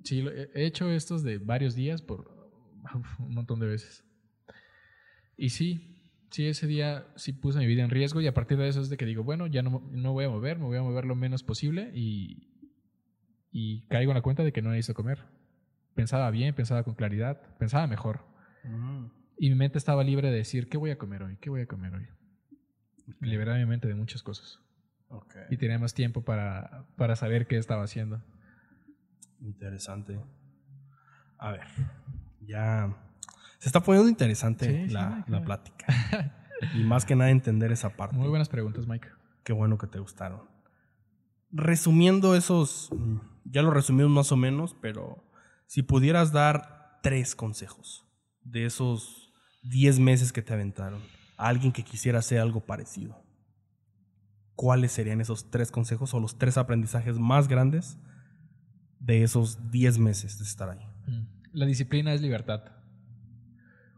Sí, lo- he he hecho estos de varios días por un montón de veces. Y sí, sí, ese día sí puse mi vida en riesgo y a partir de eso es de que digo, bueno, ya no, no voy a mover, me voy a mover lo menos posible y, y caigo en la cuenta de que no necesito comer. Pensaba bien, pensaba con claridad, pensaba mejor. Mm. Y mi mente estaba libre de decir, ¿qué voy a comer hoy? ¿Qué voy a comer hoy? Liberaba mi mente de muchas cosas. Ok. Y tenía más tiempo para, para saber qué estaba haciendo. Interesante. A ver. Ya se está poniendo interesante Sí, sí, la, claro. la plática. y más que nada entender esa parte. Muy buenas preguntas, Mike. Qué bueno que te gustaron. Resumiendo esos, mm, ya lo resumimos más o menos, pero si pudieras dar tres consejos de esos 10 meses que te aventaron a alguien que quisiera hacer algo parecido, ¿cuáles serían esos tres consejos o los tres aprendizajes más grandes de esos 10 meses de estar ahí? Mm. La disciplina es libertad.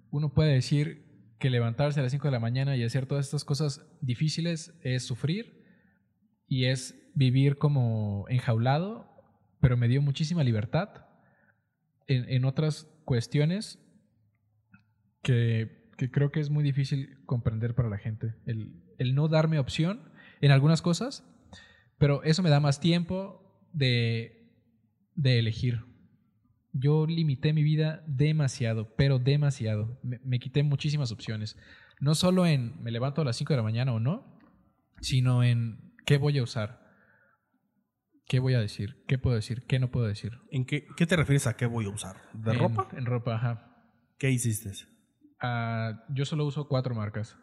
Uno puede decir que levantarse a las 5 de la mañana y hacer todas estas cosas difíciles es sufrir y es vivir como enjaulado, pero me dio muchísima libertad en, en otras cuestiones que, que creo que es muy difícil comprender para la gente. El, el no darme opción en algunas cosas, pero eso me da más tiempo de, de elegir. Yo limité mi vida demasiado, pero demasiado. Me, me quité muchísimas opciones. No solo en me levanto a las 5 de la mañana o no, sino en qué voy a usar, qué voy a decir, qué puedo decir, qué no puedo decir. ¿En qué, qué te refieres a qué voy a usar? ¿De En- ropa? En ropa, ajá. ¿Qué hiciste? Ah, yo solo uso cuatro marcas.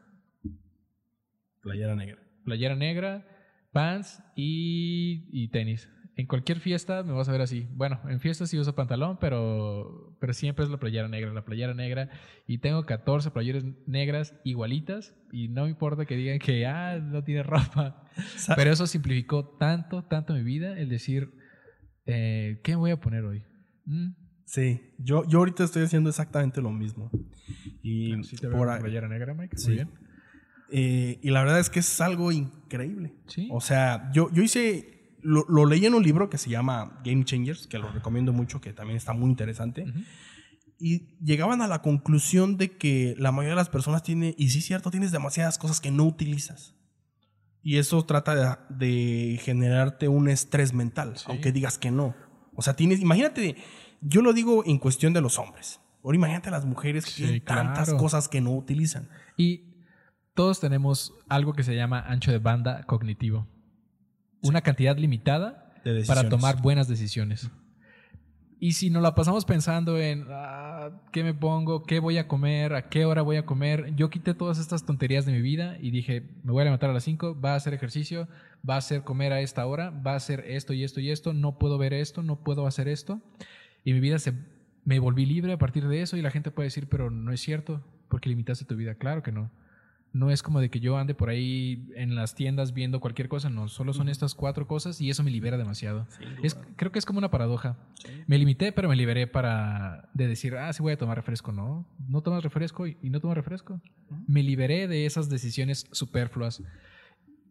Playera negra. Playera negra, pants y, y tenis. En cualquier fiesta me vas a ver así. Bueno, en fiestas sí uso pantalón, pero, pero siempre es la playera negra, la playera negra. Y tengo 14 playeras negras igualitas y no me importa que digan que, ah, no tiene ropa. Sa- Pero eso simplificó tanto, tanto mi vida, el decir, eh, ¿qué me voy a poner hoy? Mm, Sí, yo, yo ahorita estoy haciendo exactamente lo mismo. Y, ¿Sí te por ahí- playera negra, Mike? Sí. Muy bien. eh, y la verdad es que es algo increíble. Sí. O sea, yo, yo hice, lo, lo leí en un libro que se llama Game Changers, que lo recomiendo mucho, que también está muy interesante. Ujú. Y llegaban a la conclusión de que la mayoría de las personas tiene, y sí es cierto, tienes demasiadas cosas que no utilizas. Y eso trata de, de generarte un estrés mental, Sí. aunque digas que no. O sea, tienes, imagínate, yo lo digo en cuestión de los hombres. Ahora imagínate las mujeres que Sí, tienen tantas claro. cosas que no utilizan. Y todos tenemos algo que se llama ancho de banda cognitivo. Una cantidad limitada De para tomar buenas decisiones. Y si nos la pasamos pensando en ah, qué me pongo, qué voy a comer, a qué hora voy a comer, yo quité todas estas tonterías de mi vida y dije, me voy a levantar a las 5, va a hacer ejercicio, va a hacer comer a esta hora, va a hacer esto y esto y esto, no puedo ver esto, no puedo hacer esto. Y mi vida se... Me volví libre a partir de eso y la gente puede decir, pero no es cierto, porque limitaste tu vida. Claro que no. No es como de que yo ande por ahí en las tiendas viendo cualquier cosa, no, solo son estas cuatro cosas y eso me libera demasiado. Es, creo que es como una paradoja. Me limité, pero me liberé para de decir, ah, sí voy a tomar refresco. No, no tomas refresco y, y no tomas refresco. Me liberé de esas decisiones superfluas.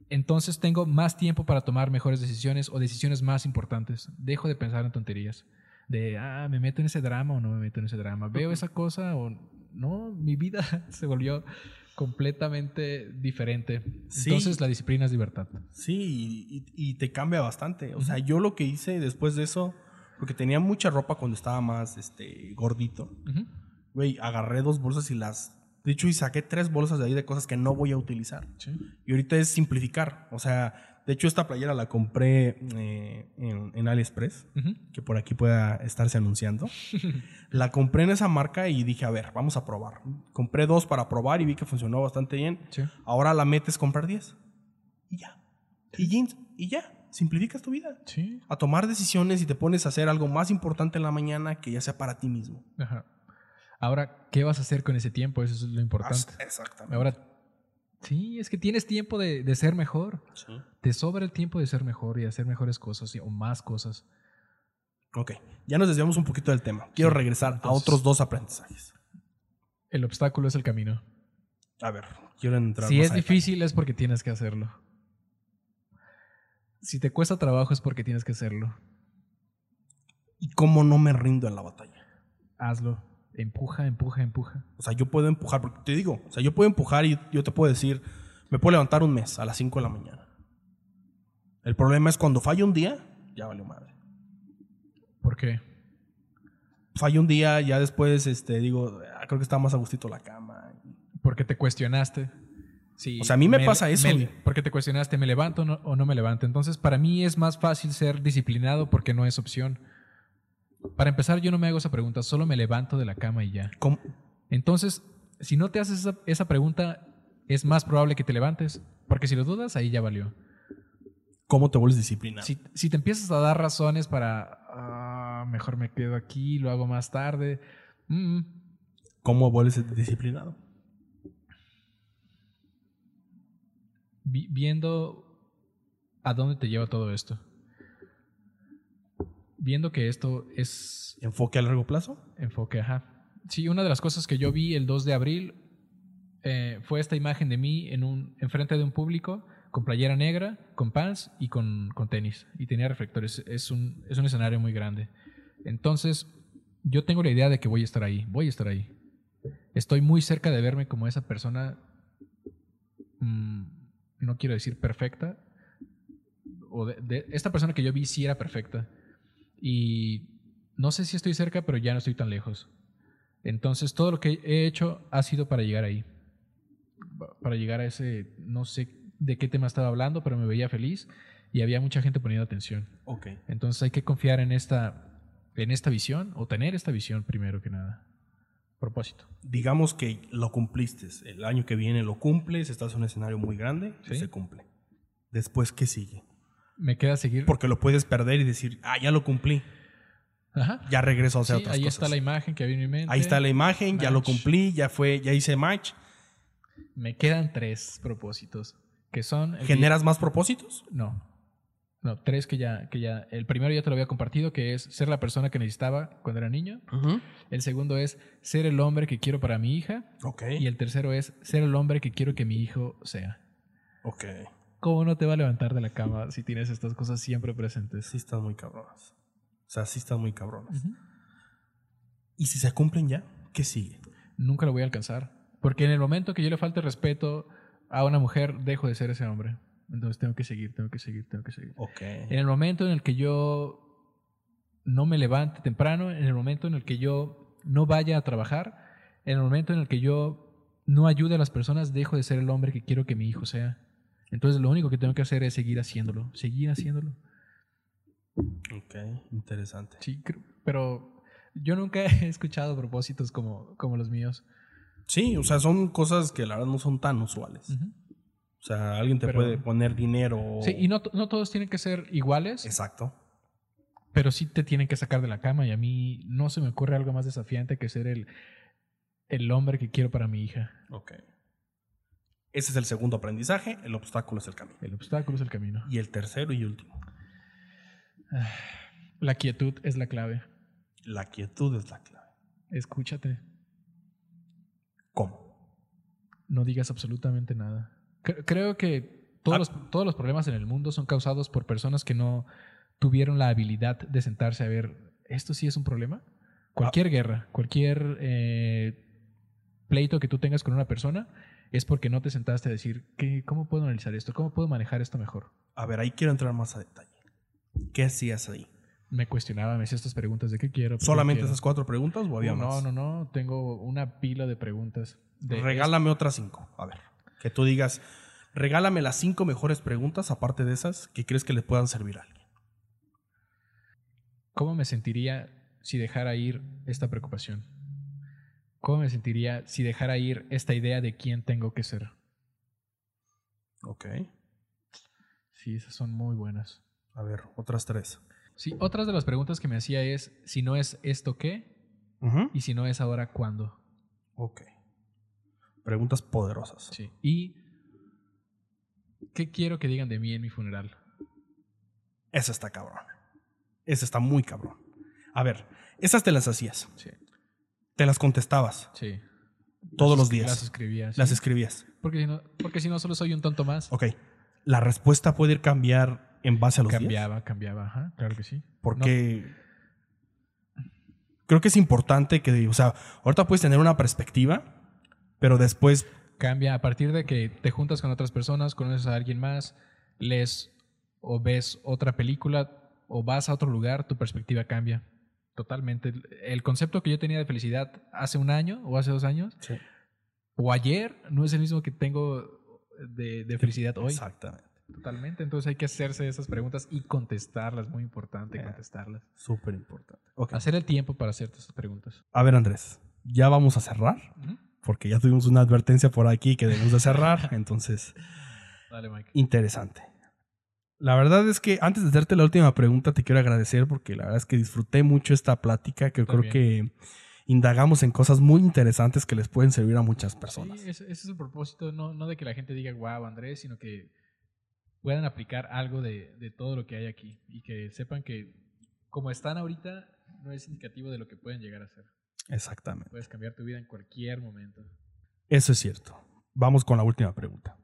Entonces tengo más tiempo para tomar mejores decisiones o decisiones más importantes. Dejo de pensar en tonterías. De, ah, me meto en ese drama o no me meto en ese drama. Veo esa cosa o no. Mi vida se volvió completamente diferente. Sí. Entonces la disciplina es libertad. Sí, y, y te cambia bastante. O sea, yo lo que hice después de eso, porque tenía mucha ropa cuando estaba más este, gordito, güey, agarré dos bolsas y las... De hecho, y saqué tres bolsas de ahí de cosas que no voy a utilizar. Sí. Y ahorita es simplificar. O sea, de hecho, esta playera la compré eh, en, en AliExpress, que por aquí pueda estarse anunciando. la compré en esa marca y dije, a ver, vamos a probar. Compré dos para probar y vi que funcionó bastante bien. Sí. Ahora la metes comprar 10. Y ya. Y jeans. Y ya. Simplificas tu vida. Sí. A tomar decisiones y te pones a hacer algo más importante en la mañana que ya sea para ti mismo. Ajá. Ahora, ¿qué vas a hacer con ese tiempo? Eso es lo importante. Exactamente. Ahora, sí, es que tienes tiempo de, de ser mejor. Sí. Te sobra el tiempo de ser mejor y hacer mejores cosas y- o más cosas. Ok. Ya nos desviamos un poquito del tema. Quiero Sí. regresar a otros dos aprendizajes. El obstáculo es el camino. A ver, quiero entrar Si más es difícil es porque tienes que hacerlo. Si te cuesta trabajo es porque tienes que hacerlo. ¿Y cómo no me rindo en la batalla? Hazlo. Empuja, empuja, empuja. O sea, yo puedo empujar, porque te digo, o sea, yo puedo empujar y yo te puedo decir, me puedo levantar un mes a las 5 de la mañana. El problema es cuando falla un día, ya valió madre. ¿Por qué? Falla un día, ya después este, digo, "Ah, creo que está más a gustito la cama. Porque te cuestionaste. Sí, O sea, a mí me pasa eso, me- porque te cuestionaste, ¿me levanto o no, o no me levanto? Entonces, para mí es más fácil ser disciplinado porque no es opción. Para empezar, yo no me hago esa pregunta, solo me levanto de la cama y ya. ¿Cómo? Entonces, si no te haces esa, esa pregunta, es más probable que te levantes, porque si lo dudas, ahí ya valió. ¿Cómo te vuelves disciplinado? Si, si te empiezas a dar razones para, "Ah, mejor me quedo aquí, lo hago más tarde, mm, ¿Cómo vuelves disciplinado? vi- viendo a dónde te lleva todo esto. Viendo que esto es ¿Enfoque a largo plazo? enfoque, ajá. Sí, una de las cosas que yo vi el 2 de abril eh, fue esta imagen de mí en un enfrente de un público con playera negra, con pants y con, con tenis. Y tenía reflectores. Es un, es un escenario muy grande. Entonces, yo tengo la idea de que voy a estar ahí. Voy a estar ahí. Estoy muy cerca de verme como esa persona, mm, no quiero decir perfecta, o de, de- esta persona que yo vi sí era perfecta. Y no sé si estoy cerca, pero ya no estoy tan lejos. Entonces, todo lo que he hecho ha sido para llegar ahí. Pa- Para llegar a ese, no sé de qué tema estaba hablando, pero me veía feliz y había mucha gente poniendo atención. Ok. Entonces hay que confiar en esta, en esta visión o tener esta visión primero que nada. Propósito. Digamos que lo cumpliste. El año que viene lo cumples, estás en un escenario muy grande Sí. se cumple. Después, ¿qué sigue? Me queda seguir. Porque lo puedes perder y decir, ah, ya lo cumplí. Ajá. Ya regreso a hacer Sí, otras ahí cosas. está la imagen que había en mi mente. Ahí está la imagen, ya lo cumplí, ya fue, ya hice match. Me quedan tres propósitos. Que son. ¿Generas más propósitos? No. No, tres que ya, que ya. El primero ya te lo había compartido, que es ser la persona que necesitaba cuando era niño. El segundo es ser el hombre que quiero para mi hija. Ok. Y el tercero es ser el hombre que quiero que mi hijo sea. Ok. ¿Cómo no te va a levantar de la cama si tienes estas cosas siempre presentes? Sí están muy cabronas. O sea, sí están muy cabronas. ¿Y si se cumplen ya? ¿Qué sigue? Nunca lo voy a alcanzar. Porque en el momento que yo le falte respeto a una mujer, dejo de ser ese hombre. Entonces tengo que seguir, tengo que seguir, tengo que seguir. Ok. En el momento en el que yo no me levante temprano, en el momento en el que yo no vaya a trabajar, en el momento en el que yo no ayude a las personas, dejo de ser el hombre que quiero que mi hijo sea. Entonces lo único que tengo que hacer es seguir haciéndolo, seguir haciéndolo. Ok, interesante. Sí, pero yo nunca he escuchado propósitos como, como los míos. Sí, o sea, son cosas que la verdad no son tan usuales. O sea, alguien te Pero- puede poner dinero. Sí, y no, no todos tienen que ser iguales, Exacto. pero sí te tienen que sacar de la cama. Y a mí no se me ocurre algo más desafiante que ser el, el hombre que quiero para mi hija. Ok. Ese es el segundo aprendizaje. El obstáculo es el camino. El obstáculo es el camino. Y el tercero y último. La quietud es la clave. La quietud es la clave. Escúchate. ¿Cómo? No digas absolutamente nada. Cre- Creo que todos, Ah. los, todos los problemas en el mundo son causados por personas que no tuvieron la habilidad de sentarse a ver, ¿esto sí es un problema? Cualquier Ah. guerra, cualquier eh, pleito que tú tengas con una persona es porque no te sentaste a decir, ¿qué, ¿cómo puedo analizar esto? ¿Cómo puedo manejar esto mejor? A ver, ahí quiero entrar más a detalle. ¿Qué hacías ahí? Me cuestionaba, me hacía estas preguntas de qué quiero. ¿Por qué ¿Solamente quiero? esas cuatro preguntas o había Uh, más? No, no, no. Tengo una pila de preguntas. De Regálame otras cinco. A ver. Que tú digas, regálame las cinco mejores preguntas, aparte de esas, que crees que le puedan servir a alguien. ¿Cómo me sentiría si dejara ir esta preocupación? ¿Cómo me sentiría si dejara ir esta idea de quién tengo que ser? Ok. Sí, esas son muy buenas. A ver, otras tres. Sí, otras de las preguntas que me hacía es, si no es esto, ¿qué? Y si no es ahora, ¿cuándo? Ok. Preguntas poderosas. Sí. ¿Y qué quiero que digan de mí en mi funeral? Esa está cabrón. Esa está muy cabrón. A ver, esas te las hacías. Sí, Te las contestabas. sí. Todos Las los días. Las escribía. sí. Las escribías. porque, si no, porque si no, solo soy un tonto más. Ok. La respuesta puede ir cambiar en base a los días. cambiaba, cambiaba. Ajá, claro que sí. Porque creo que es importante que, o sea, ahorita puedes tener una perspectiva, pero después, Cambia a partir de que te juntas con otras personas, conoces a alguien más, lees o ves otra película o vas a otro lugar, tu perspectiva cambia totalmente. El concepto que yo tenía de felicidad hace un año o hace dos años o ayer no es el mismo que tengo de, de felicidad hoy. Exactamente. Totalmente. Entonces hay que hacerse esas preguntas y contestarlas. Muy importante Yeah. contestarlas. Súper importante. Hacer el tiempo para hacerte esas preguntas. A ver, Andrés, ya vamos a cerrar, porque ya tuvimos una advertencia por aquí que debemos de cerrar, entonces, Dale, Mike. interesante. La verdad es que antes de hacerte la última pregunta, te quiero agradecer porque la verdad es que disfruté mucho esta plática, que creo que indagamos en cosas muy interesantes que les pueden servir a muchas Sí, personas. ese, ese es el propósito, no, no de que la gente diga, wow, Andrés, sino que puedan aplicar algo de, de todo lo que hay aquí y que sepan que como están ahorita no es indicativo de lo que pueden llegar a ser. Exactamente. Puedes cambiar tu vida en cualquier momento. Eso es cierto. Vamos con la última pregunta.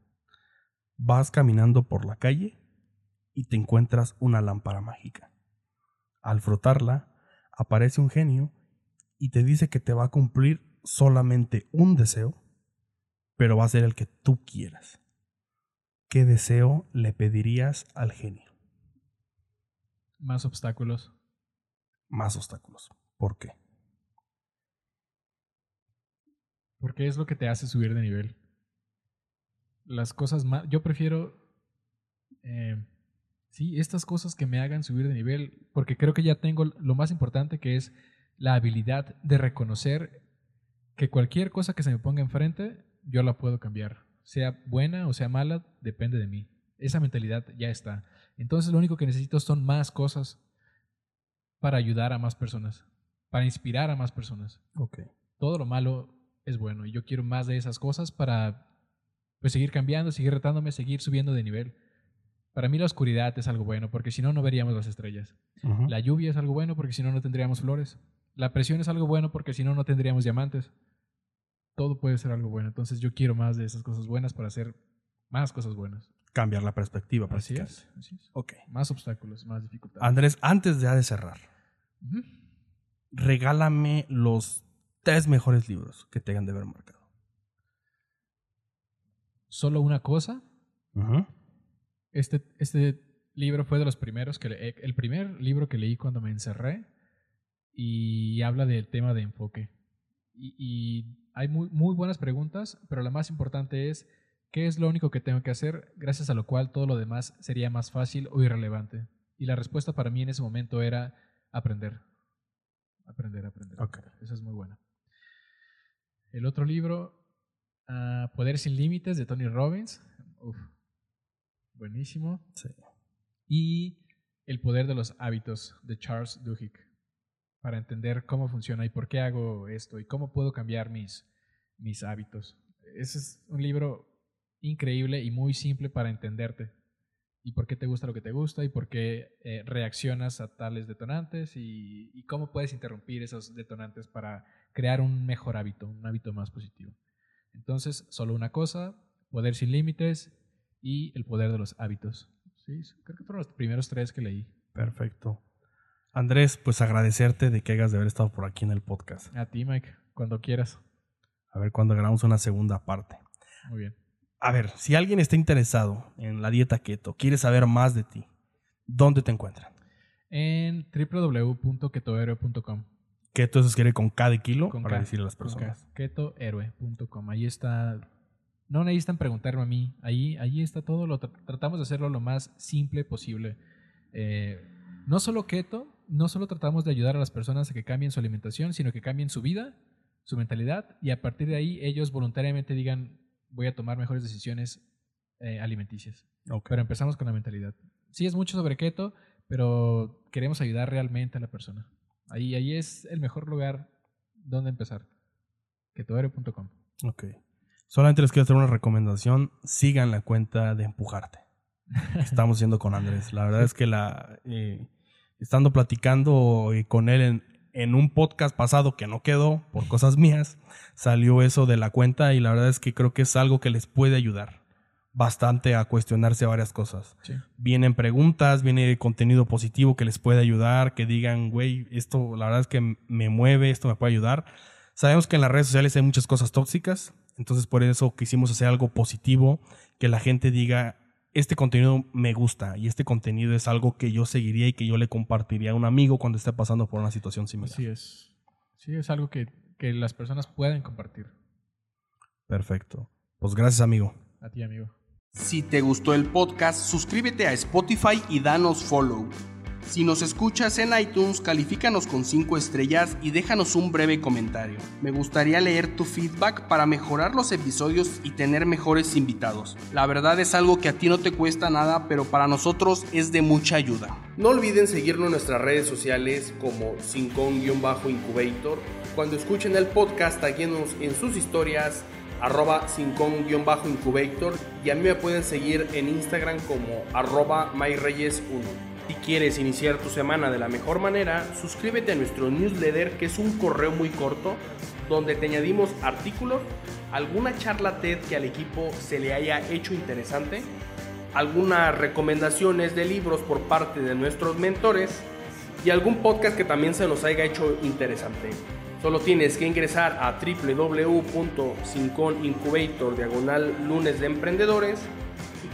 Vas caminando por la calle y te encuentras una lámpara mágica. Al frotarla, aparece un genio y te dice que te va a cumplir solamente un deseo, pero va a ser el que tú quieras. ¿Qué deseo le pedirías al genio? Más obstáculos. Más obstáculos. ¿Por qué? Porque es lo que te hace subir de nivel. Las cosas más... Yo prefiero... eh, sí, estas cosas que me hagan subir de nivel, porque creo que ya tengo lo más importante que es la habilidad de reconocer que cualquier cosa que se me ponga enfrente, yo la puedo cambiar. Sea buena o sea mala, depende de mí. Esa mentalidad ya está. Entonces lo único que necesito son más cosas para ayudar a más personas, para inspirar a más personas Ok. todo lo malo es bueno y yo quiero más de esas cosas para pues, seguir cambiando, seguir retándome, seguir subiendo de nivel. Para mí la oscuridad es algo bueno porque si no, no veríamos las estrellas. La lluvia es algo bueno porque si no, no tendríamos flores. La presión es algo bueno porque si no, no tendríamos diamantes. Todo puede ser algo bueno. Entonces yo quiero más de esas cosas buenas para hacer más cosas buenas. Cambiar la perspectiva. Así es. así es. Ok. Más obstáculos, más dificultades. Andrés, antes ya de cerrar, Ujú. regálame los tres mejores libros que te hayan de haber marcado. Solo una cosa. Ujú. Este, este libro fue de los primeros que le- el primer libro que leí cuando me encerré y habla del tema de enfoque. Y, y hay muy, muy buenas preguntas, pero la más importante es ¿qué es lo único que tengo que hacer gracias a lo cual todo lo demás sería más fácil o irrelevante? Y la respuesta para mí en ese momento era aprender. Aprender, aprender. Ok. aprender. Esa es muy buena. El otro libro, ah, Poder sin Límites, de Tony Robbins. Uf, buenísimo. Sí. Y El Poder de los Hábitos, de Charles Duhigg. Para entender cómo funciona y por qué hago esto y cómo puedo cambiar mis, mis hábitos. Ese es un libro increíble y muy simple para entenderte. Y por qué te gusta lo que te gusta y por qué eh, reaccionas a tales detonantes y, y cómo puedes interrumpir esos detonantes para crear un mejor hábito, un hábito más positivo. Entonces, solo una cosa, poder sin límites y el poder de los hábitos. Sí, creo que fueron los primeros tres que leí. Perfecto. Andrés, pues agradecerte de que hayas de haber estado por aquí en el podcast. A ti, Mike, cuando quieras. A ver cuándo grabamos una segunda parte. Muy bien. A ver, si alguien está interesado en la dieta keto, quiere saber más de ti, ¿dónde te encuentran? En www.ketohéroe.com. Keto se escribe con K de kilo Con para K, decirle a las personas. Ketohéroe.com. Ahí está. No necesitan preguntarme a mí. Ahí, ahí está todo. Lo tra- tratamos de hacerlo lo más simple posible. Eh, no solo keto, no solo tratamos de ayudar a las personas a que cambien su alimentación, sino que cambien su vida, su mentalidad, y a partir de ahí ellos voluntariamente digan, voy a tomar mejores decisiones eh, alimenticias. Pero empezamos con la mentalidad. Sí, es mucho sobre keto, pero queremos ayudar realmente a la persona. Ahí, ahí es el mejor lugar donde empezar. Ketohéroe.com. Ok. Solamente les quiero hacer una recomendación. Sigan la cuenta de Empujarte. Estamos haciendo con Andrés. La verdad es que la eh, estando platicando con él en, en un podcast pasado que no quedó por cosas mías, salió eso de la cuenta y la verdad es que creo que es algo que les puede ayudar bastante a cuestionarse varias cosas. Sí. Vienen preguntas, viene contenido positivo que les puede ayudar, que digan, güey, esto la verdad es que me mueve, esto me puede ayudar. Sabemos que en las redes sociales hay muchas cosas tóxicas, entonces por eso quisimos hacer algo positivo, que la gente diga, este contenido me gusta y este contenido es algo que yo seguiría y que yo le compartiría a un amigo cuando esté pasando por una situación similar. Así es. Sí, es algo que, que las personas pueden compartir. Perfecto. Pues gracias, amigo. A ti, amigo. Si te gustó el podcast, suscríbete a Spotify y danos follow. Si nos escuchas en iTunes, califícanos con 5 estrellas y déjanos un breve comentario. Me gustaría leer tu feedback para mejorar los episodios y tener mejores invitados. La verdad es algo que a ti no te cuesta nada, pero para nosotros es de mucha ayuda. No olviden seguirnos en nuestras redes sociales como Sincon-Incubator. Cuando escuchen el podcast, taguenos en sus historias arroba Sincon-Incubator y a mí me pueden seguir en Instagram como arroba MyReyes1. Si quieres iniciar tu semana de la mejor manera, suscríbete a nuestro newsletter que es un correo muy corto donde te añadimos artículos, alguna charla TED que al equipo se le haya hecho interesante, algunas recomendaciones de libros por parte de nuestros mentores y algún podcast que también se nos haya hecho interesante. Solo tienes que ingresar a www.sinconincubator diagonal lunes de emprendedores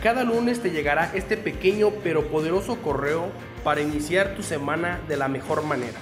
cada lunes te llegará este pequeño pero poderoso correo para iniciar tu semana de la mejor manera.